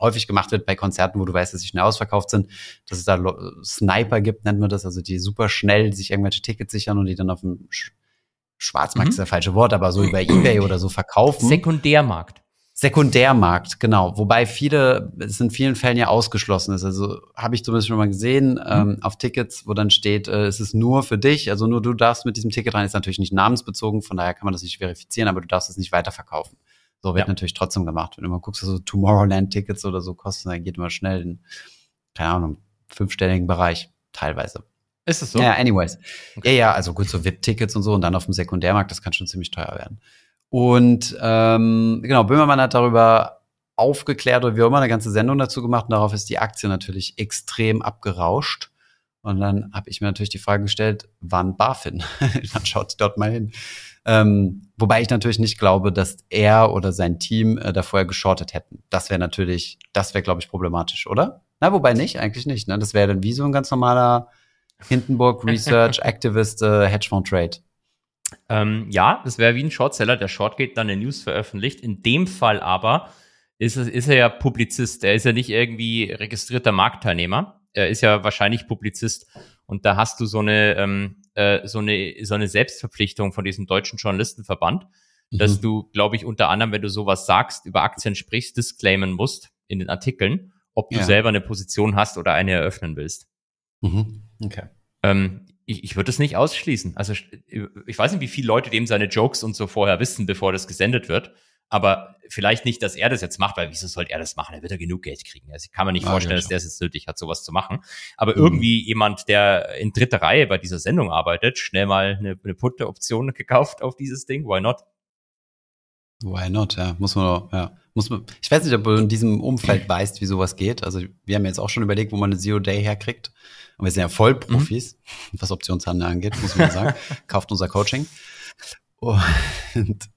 häufig gemacht wird bei Konzerten, wo du weißt, dass sie schnell ausverkauft sind, dass es da Sniper gibt, nennt man das, also die super schnell sich irgendwelche Tickets sichern und die dann auf dem Sch Schwarzmarkt Mhm. ist das falsche Wort, aber so über Ebay oder so verkaufen. Sekundärmarkt. Sekundärmarkt, genau. Wobei viele, es in vielen Fällen ja ausgeschlossen ist. Also habe ich zumindest schon mal gesehen, ähm, auf Tickets, wo dann steht, äh, es ist nur für dich, also nur du darfst mit diesem Ticket rein, ist natürlich nicht namensbezogen, von daher kann man das nicht verifizieren, aber du darfst es nicht weiterverkaufen. So wird Ja. natürlich trotzdem gemacht. Wenn du mal guckst, so Tomorrowland-Tickets oder so kosten, dann geht immer schnell in, keine Ahnung, fünfstelligen Bereich, teilweise. Ist es so? Ja, anyways. Okay. Ja, ja, also gut, so VIP-Tickets und so und dann auf dem Sekundärmarkt, das kann schon ziemlich teuer werden. Und ähm, genau, Böhmermann hat darüber aufgeklärt oder wie auch immer eine ganze Sendung dazu gemacht und darauf ist die Aktie natürlich extrem abgerauscht. Und dann habe ich mir natürlich die Frage gestellt, wann BaFin? dann schaut dort mal hin. Ähm, wobei ich natürlich nicht glaube, dass er oder sein Team äh, da vorher geschortet hätten. Das wäre natürlich, das wäre, glaube ich, problematisch, oder? Na, wobei nicht, eigentlich nicht. Ne? Das wäre dann wie so ein ganz normaler Hindenburg Research Activist äh, Hedgefonds Trade. Ähm, ja, das wäre wie ein Shortseller. Der Short geht dann eine News veröffentlicht. In dem Fall aber ist, es, ist er ja Publizist. Er ist ja nicht irgendwie registrierter Marktteilnehmer. Er ist ja wahrscheinlich Publizist. Und da hast du so eine, ähm, äh, so eine, so eine Selbstverpflichtung von diesem deutschen Journalistenverband, dass Mhm. du, glaube ich, unter anderem, wenn du sowas sagst, über Aktien sprichst, disclaimen musst in den Artikeln, ob du Ja. selber eine Position hast oder eine eröffnen willst. Mhm. Okay. Ähm, ich ich würde es nicht ausschließen. Also ich weiß nicht, wie viele Leute dem seine Jokes und so vorher wissen, bevor das gesendet wird. Aber vielleicht nicht, dass er das jetzt macht, weil wieso sollte er das machen? Er wird ja genug Geld kriegen. Also ich kann mir nicht Ah, vorstellen, ja, dass der es jetzt nötig hat, sowas zu machen. Aber Mhm. irgendwie jemand, der in dritter Reihe bei dieser Sendung arbeitet, schnell mal eine, eine Put-Option gekauft auf dieses Ding. Why not? Why not? Ja, muss man, doch- ja, muss man. Ich weiß nicht, ob du in diesem Umfeld weißt, wie sowas geht. Also wir haben jetzt auch schon überlegt, wo man eine Zero Day herkriegt. Und wir sind ja Vollprofis, Mhm. was Optionshandel angeht, muss man sagen. Kauft unser Coaching. Und,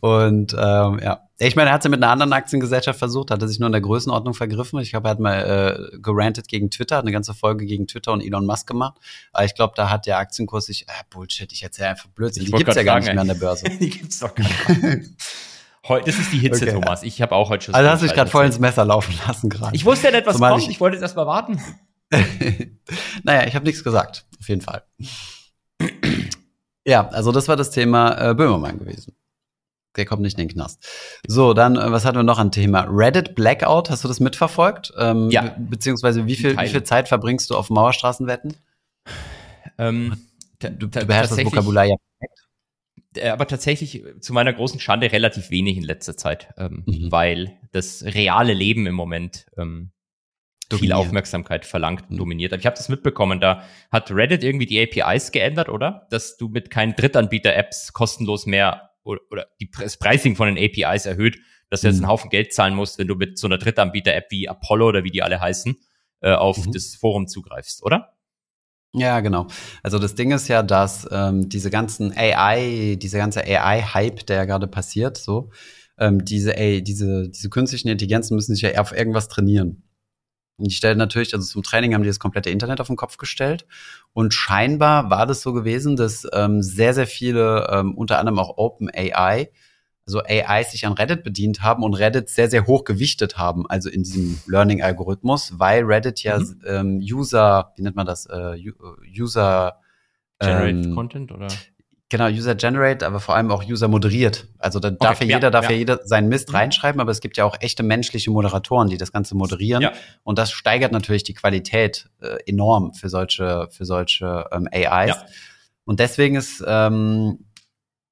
und ähm, ja, ich meine, er hat es ja mit einer anderen Aktiengesellschaft versucht, hat er sich nur in der Größenordnung vergriffen. Ich glaube, er hat mal äh, gerantet gegen Twitter, hat eine ganze Folge gegen Twitter und Elon Musk gemacht. Aber ich glaube, da hat der Aktienkurs sich, äh, Bullshit, ich erzähle einfach Blödsinn. Ich Die gibt's ja gar sagen, nicht mehr an der Börse. Die gibt's doch gar nicht. Heu- Das ist die Hitze, Okay. Thomas. Ich habe auch heute schon. Also hast du dich gerade voll ins Messer laufen lassen gerade. Ich wusste ja nicht, was Zumal kommt. ich- Ich wollte jetzt erst mal warten. naja, ich habe nichts gesagt, auf jeden Fall. Ja, also das war das Thema äh, Böhmermann gewesen. Der kommt nicht in den Knast. So, dann, äh, was hatten wir noch an Thema? Reddit Blackout, hast du das mitverfolgt? Ähm, Ja. be- Beziehungsweise wie viel, wie viel Zeit verbringst du auf Mauerstraßenwetten? Ähm, Du, du beherrschst das Vokabular ja. äh, aber tatsächlich äh, zu meiner großen Schande relativ wenig in letzter Zeit, ähm, Mhm. weil das reale Leben im Moment ähm, viel. Aufmerksamkeit verlangt und dominiert. Aber ich habe das mitbekommen, da hat Reddit irgendwie die APIs geändert, oder? Dass du mit keinen Drittanbieter-Apps kostenlos mehr oder, oder die, das Pricing von den APIs erhöht, dass du jetzt Mhm. einen Haufen Geld zahlen musst, wenn du mit so einer Drittanbieter-App wie Apollo oder wie die alle heißen, äh, auf Mhm. das Forum zugreifst, oder? Ja, genau. Also das Ding ist ja, dass ähm, diese ganzen AI, diese ganze AI-Hype, der ja gerade passiert, so, ähm, diese, ey, diese, diese künstlichen Intelligenzen müssen sich ja auf irgendwas trainieren. Und die stellen natürlich, also zum Training haben die das komplette Internet auf den Kopf gestellt. Und scheinbar war das so gewesen, dass ähm, sehr, sehr viele, ähm, unter anderem auch OpenAI, also AIs sich an Reddit bedient haben und Reddit sehr, sehr hoch gewichtet haben, also in diesem Learning-Algorithmus, weil Reddit ja Mhm. ähm, User, wie nennt man das, äh, U- User Generate ähm, Content oder? Genau, User Generate, aber vor allem auch User moderiert. Also da darf ja jeder, darf ja. ja. jeder seinen Mist Mhm. reinschreiben, aber es gibt ja auch echte menschliche Moderatoren, die das Ganze moderieren. Ja. Und das steigert natürlich die Qualität äh, enorm für solche, für solche ähm, AIs. Und deswegen ist, ähm,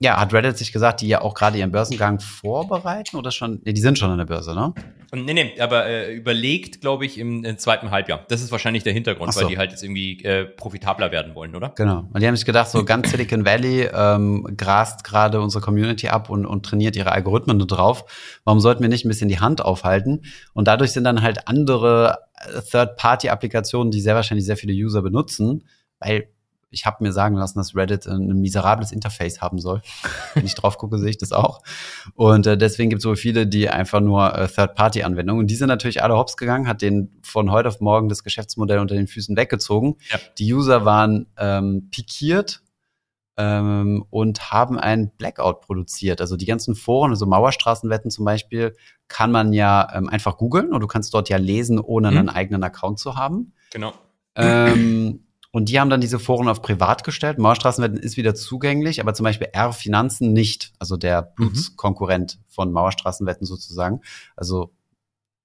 ja, hat Reddit sich gesagt, die ja auch gerade ihren Börsengang vorbereiten oder schon, nee, die sind schon an der Börse, ne? Und Nee, nee, aber äh, überlegt, glaube ich, im, im zweiten Halbjahr. Das ist wahrscheinlich der Hintergrund, so. weil die halt jetzt irgendwie äh, profitabler werden wollen, oder? Genau. Und die haben sich gedacht, so ganz Silicon Valley ähm, grast gerade unsere Community ab und, und trainiert ihre Algorithmen nur drauf. Warum sollten wir nicht ein bisschen die Hand aufhalten? Und dadurch sind dann halt andere äh, Third-Party-Applikationen, die sehr wahrscheinlich sehr viele User benutzen, weil ich habe mir sagen lassen, dass Reddit ein, miserables Interface haben soll. Wenn ich drauf gucke, sehe ich das auch. Und äh, deswegen gibt es so viele, die einfach nur äh, Third-Party-Anwendungen. Und die sind natürlich alle hops gegangen, hat den von heute auf morgen das Geschäftsmodell unter den Füßen weggezogen. Ja. Die User waren ähm, pikiert ähm, und haben ein Blackout produziert. Also die ganzen Foren, also Mauerstraßenwetten zum Beispiel, kann man ja ähm, einfach googeln und du kannst dort ja lesen, ohne Mhm. einen eigenen Account zu haben. Genau. Ähm, und die haben dann diese Foren auf privat gestellt. Mauerstraßenwetten ist wieder zugänglich, aber zum Beispiel R Finanzen nicht. Also der Blutskonkurrent von Mauerstraßenwetten sozusagen. Also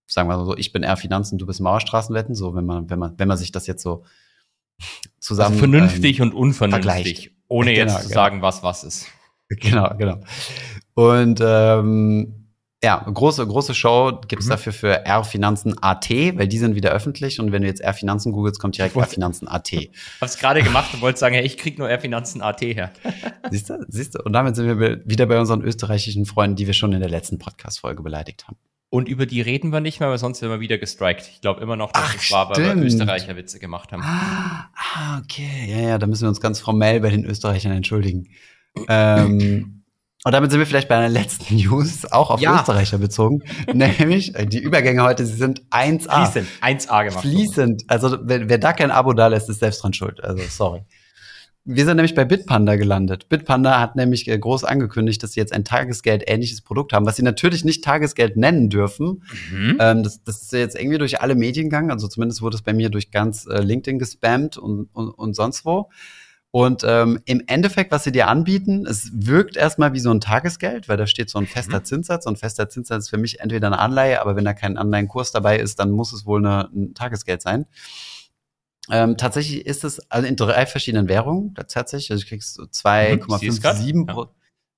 sagen wir mal so, ich bin R Finanzen, du bist Mauerstraßenwetten. So, wenn man, wenn man, wenn man sich das jetzt so zusammen Also vernünftig ähm, und unvernünftig, vergleicht. ohne jetzt Genau, zu genau. sagen, was was ist. Genau, genau. Und ähm, ja, große, große Show gibt's Mhm. dafür für R Finanzen AT, weil die sind wieder öffentlich und wenn du jetzt R Finanzen googelst, kommt direkt Ich R wollte- Finanzen AT. Hab's gerade gemacht und wollte sagen, hey, ich krieg nur R Finanzen AT her. Siehst du? Siehst du? Und damit sind wir wieder bei unseren österreichischen Freunden, die wir schon in der letzten Podcast-Folge beleidigt haben. Und über die reden wir nicht mehr, weil sonst werden wir wieder gestrikt. Ich glaube immer noch, dass Ach, es war, weil wir. Österreicher Witze gemacht haben. Ah, ah, okay. Ja, ja, da müssen wir uns ganz formell bei den Österreichern entschuldigen. Ähm, und damit sind wir vielleicht bei einer letzten News, auch auf Ja. Österreicher bezogen. Nämlich, äh, die Übergänge heute, sie sind 1A. Fließend, 1A gemacht. Fließend. Also wer, wer da kein Abo da lässt, ist selbst dran schuld. Also sorry. Wir sind nämlich bei Bitpanda gelandet. Bitpanda hat nämlich äh, groß angekündigt, dass sie jetzt ein Tagesgeld-ähnliches Produkt haben, was sie natürlich nicht Tagesgeld nennen dürfen. Mhm. Ähm, das, das ist jetzt irgendwie durch alle Medien gegangen. Also zumindest wurde es bei mir durch ganz äh, LinkedIn gespammt und, und, und sonst wo. Und ähm, im Endeffekt, was sie dir anbieten, es wirkt erstmal wie so ein Tagesgeld, weil da steht so ein fester Mhm. Zinssatz. Und fester Zinssatz ist für mich entweder eine Anleihe, aber wenn da kein Anleihenkurs dabei ist, dann muss es wohl eine, ein Tagesgeld sein. Ähm, tatsächlich ist es also in drei verschiedenen Währungen. Tatsächlich, also du kriegst so Mhm, ich seh's grad, 2,57 ja. Pro-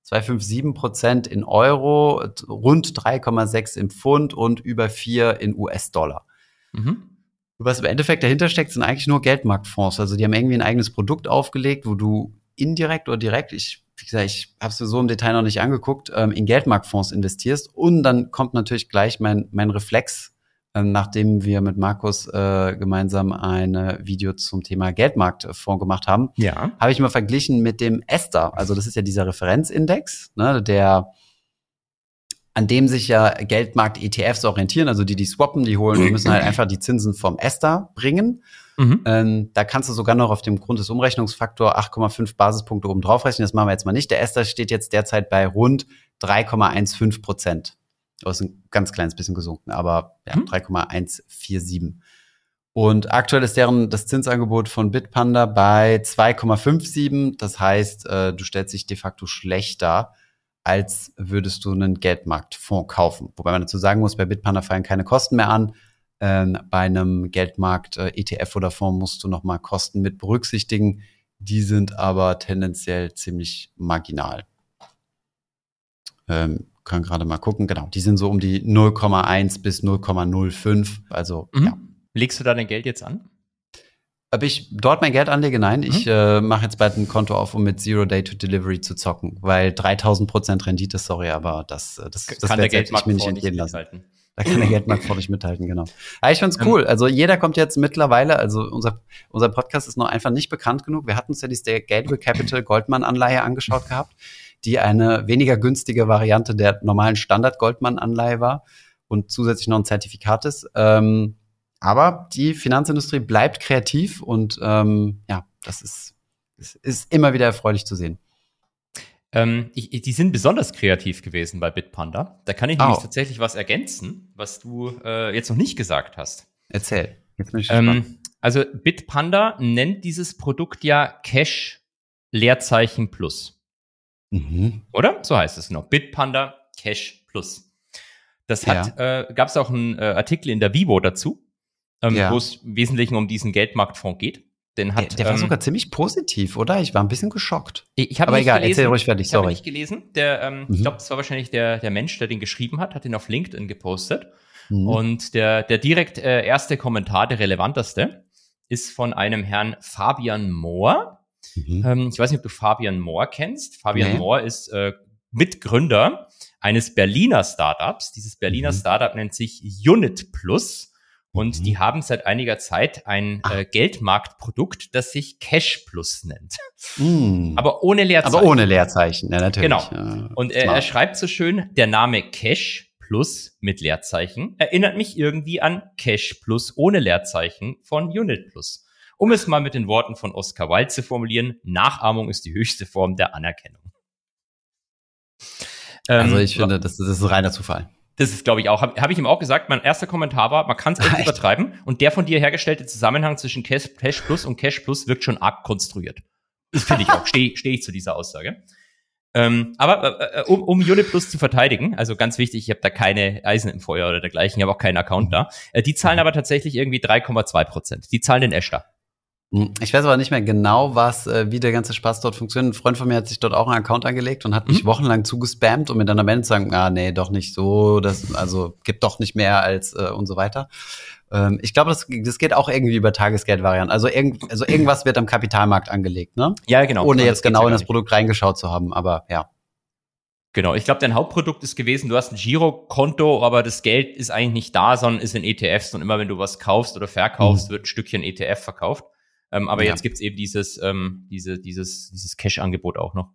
2,57 Prozent in Euro, rund 3,6 im Pfund und über 4 in US-Dollar. Mhm. Was im Endeffekt dahinter steckt, sind eigentlich nur Geldmarktfonds. Also die haben irgendwie ein eigenes Produkt aufgelegt, wo du indirekt oder direkt, ich, wie gesagt, ich habe es so im Detail noch nicht angeguckt, ähm, in Geldmarktfonds investierst. Und dann kommt natürlich gleich mein, mein Reflex, ähm, nachdem wir mit Markus äh, gemeinsam ein Video zum Thema Geldmarktfonds gemacht haben, Ja. habe ich mal verglichen mit dem ESTA. Also das ist ja dieser Referenzindex, ne, der an dem sich ja Geldmarkt-ETFs orientieren, also die, die swappen, die holen, die müssen halt einfach die Zinsen vom ESTA bringen. Mhm. Ähm, da kannst du sogar noch auf dem Grund des Umrechnungsfaktor 8,5 Basispunkte oben drauf rechnen. Das machen wir jetzt mal nicht. Der ESTA steht jetzt derzeit bei rund 3,15 Prozent. Das ist ein ganz kleines bisschen gesunken, aber ja, Mhm. 3,147. Und aktuell ist deren das Zinsangebot von Bitpanda bei 2,57. Das heißt, äh, du stellst dich de facto schlechter, als würdest du einen Geldmarktfonds kaufen. Wobei man dazu sagen muss, bei Bitpanda fallen keine Kosten mehr an. Ähm, bei einem Geldmarkt äh, ETF oder Fonds musst du nochmal Kosten mit berücksichtigen. Die sind aber tendenziell ziemlich marginal. Ähm, können gerade mal gucken, genau. Die sind so um die 0,1 bis 0,05. Also, Mhm. ja. Legst du da dein Geld jetzt an? Ob ich dort mein Geld anlege? Nein, Mhm. ich äh, mache jetzt bald ein Konto auf, um mit Zero Day to Delivery zu zocken, weil 3000 Prozent Rendite, sorry, aber das, äh, das, das Kann der werde ich mir nicht entgehen lassen. mithalten. Da kann der Geldmarkt vor nicht mithalten, genau. Aber ich find's Ähm. cool. Also jeder kommt jetzt mittlerweile, also unser, unser Podcast ist noch einfach nicht bekannt genug. Wir hatten uns ja die Gateway Capital Goldman Anleihe angeschaut gehabt, die eine weniger günstige Variante der normalen Standard Goldman Anleihe war und zusätzlich noch ein Zertifikat ist. Ähm, aber die Finanzindustrie bleibt kreativ und ähm, ja, das ist, das ist immer wieder erfreulich zu sehen. Ähm, ich, ich- die sind besonders kreativ gewesen bei Bitpanda. Da kann ich Oh. nämlich tatsächlich was ergänzen, was du äh, jetzt noch nicht gesagt hast. Erzähl. Jetzt bin ich. Ähm, also Bitpanda nennt dieses Produkt ja Cash Leerzeichen Plus. Mhm. Oder? So heißt es noch. Bitpanda Cash Plus. Das hat, äh, gab es auch einen äh, Artikel in der Vivo dazu, ähm, Ja. wo es im Wesentlichen um diesen Geldmarktfonds geht. Den Der, hat, der war ähm, sogar ziemlich positiv, oder? Ich war ein bisschen geschockt. Ich, ich habe Aber egal, gelesen, erzähl ruhig fertig, Ich habe sorry. nicht gelesen. Der, ähm, Mhm. Ich glaube, das war wahrscheinlich der, der Mensch, der den geschrieben hat, hat ihn auf LinkedIn gepostet. Mhm. Und der, der direkt äh, erste Kommentar, der relevanteste, ist von einem Herrn Fabian Mohr. Mhm. Ähm, ich weiß nicht, ob du Fabian Mohr kennst. Fabian Nee. Mohr ist äh, Mitgründer eines Berliner Startups. Dieses Berliner Mhm. Startup nennt sich Unit Plus. Und Mhm. die haben seit einiger Zeit ein Ah. äh, Geldmarktprodukt, das sich Cash Plus nennt. Mhm. Aber ohne Leerzeichen. Aber ohne Leerzeichen, ja, natürlich. Genau. Ja, Und er, smart. er schreibt so schön, der Name Cash Plus mit Leerzeichen erinnert mich irgendwie an Cash Plus ohne Leerzeichen von Unit Plus. Um es mal mit den Worten von Oscar Wilde zu formulieren, Nachahmung ist die höchste Form der Anerkennung. also Ähm, ich finde, das, das ist reiner Zufall. Das ist, glaube ich, auch, habe hab ich ihm auch gesagt, mein erster Kommentar war, man kann es echt übertreiben und der von dir hergestellte Zusammenhang zwischen Cash, Cash Plus und Cash Plus wirkt schon arg konstruiert. Das finde ich auch, stehe steh ich zu dieser Aussage. Ähm, aber äh, äh, um, um Unit Plus zu verteidigen, also ganz wichtig, ich habe da keine Eisen im Feuer oder dergleichen, ich habe auch keinen Account da. Äh, die zahlen aber tatsächlich irgendwie 3,2 Prozent. Die zahlen den. Hm, Ich weiß aber nicht mehr genau, was, äh, wie der ganze Spaß dort funktioniert. Ein Freund von mir hat sich dort auch einen Account angelegt und hat mich Mhm. wochenlang zugespammt, um mir dann am Ende zu sagen, ah, nee, doch nicht so, das, also gibt doch nicht mehr als äh, und so weiter. Ähm, ich glaube, das, das geht auch irgendwie über Tagesgeldvarianten. Also, irgend, also irgendwas wird am Kapitalmarkt angelegt, ne? Ja, genau. Ohne Das jetzt genau in das. Produkt reingeschaut zu haben, aber ja. Genau, ich glaube, dein Hauptprodukt ist gewesen, du hast ein Girokonto, aber das Geld ist eigentlich nicht da, sondern ist in ETFs und immer wenn du was kaufst oder verkaufst, Mhm. wird ein Stückchen ETF verkauft. Ähm, aber Ja. jetzt gibt's eben dieses, ähm, diese, dieses, dieses Cash-Angebot auch noch.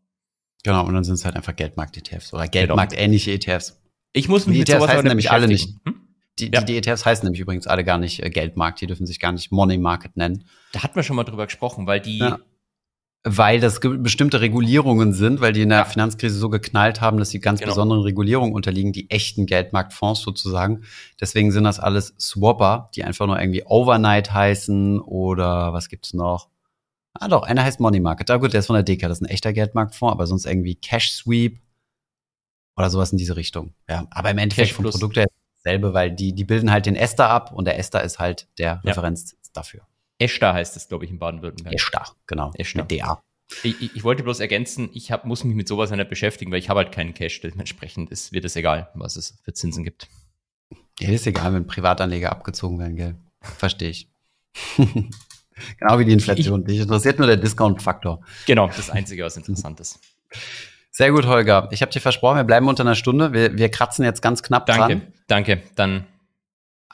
Genau, und dann sind es halt einfach Geldmarkt-ETFs oder Geldmarkt-ähnliche ETFs. Ich muss mich Die mit ETFs heißen nicht nämlich alle beschäftigen. Hm? Die, Ja. die, die ETFs heißen nämlich übrigens alle gar nicht äh, Geldmarkt, die dürfen sich gar nicht Money Market nennen. Da hatten wir schon mal drüber gesprochen, weil die, Ja. Weil das bestimmte Regulierungen sind, weil die in der Ja. Finanzkrise so geknallt haben, dass sie ganz Genau. besonderen Regulierungen unterliegen, die echten Geldmarktfonds sozusagen. Deswegen sind das alles Swapper, die einfach nur irgendwie Overnight heißen oder was gibt's noch? Ah doch, einer heißt Money Market. Ah gut, der ist von der DK, das ist ein echter Geldmarktfonds, aber sonst irgendwie Cash Sweep oder sowas in diese Richtung. Ja, aber im Endeffekt vom. Produkt her dasselbe, weil die, die bilden halt den Ester ab und der Ester ist halt der Ja. Referenzzins dafür. Eshta heißt es, glaube ich, in Baden-Württemberg. Ester, genau. Ester. Mit DA. Ich, ich, ich wollte bloß ergänzen, ich hab, muss mich mit sowas nicht beschäftigen, weil ich habe halt keinen Cash. Dementsprechend ist, wird es egal, was es für Zinsen gibt. Ja, ist egal, wenn Privatanleger abgezogen werden, gell? Verstehe ich. genau wie die Inflation. Dich interessiert nur der Discount-Faktor. Genau, das Einzige, was interessant ist. Sehr gut, Holger. Ich habe dir versprochen, wir bleiben unter einer Stunde. Wir, wir kratzen jetzt ganz knapp Danke, dran. danke. Dann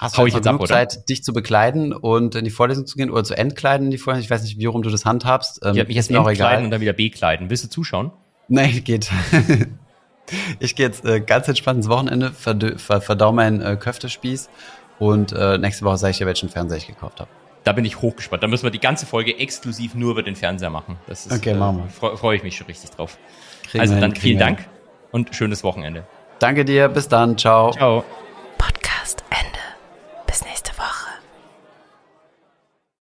Hast Hau du ich jetzt jetzt noch ab, genug oder? Zeit, dich zu bekleiden und in die Vorlesung zu gehen oder zu entkleiden in die Vorlesung? Ich weiß nicht, wie rum du das handhabst. Ähm, ich werde mich ist jetzt mir auch entkleiden egal. und dann wieder bekleiden. Willst du zuschauen? Nein, geht. ich gehe jetzt äh, ganz entspannt ins Wochenende, verdö- ver verdau meinen äh, Köftespieß und äh, nächste Woche sage ich dir, welchen Fernseher ich gekauft habe. Da bin ich hochgespannt. Da müssen wir die ganze Folge exklusiv nur über den Fernseher machen. Das ist, Okay, machen wir. Freue freu ich mich schon richtig drauf. Kriegen also dann hin, vielen Dank und schönes Wochenende. hin. Danke dir, bis dann, ciao. Ciao.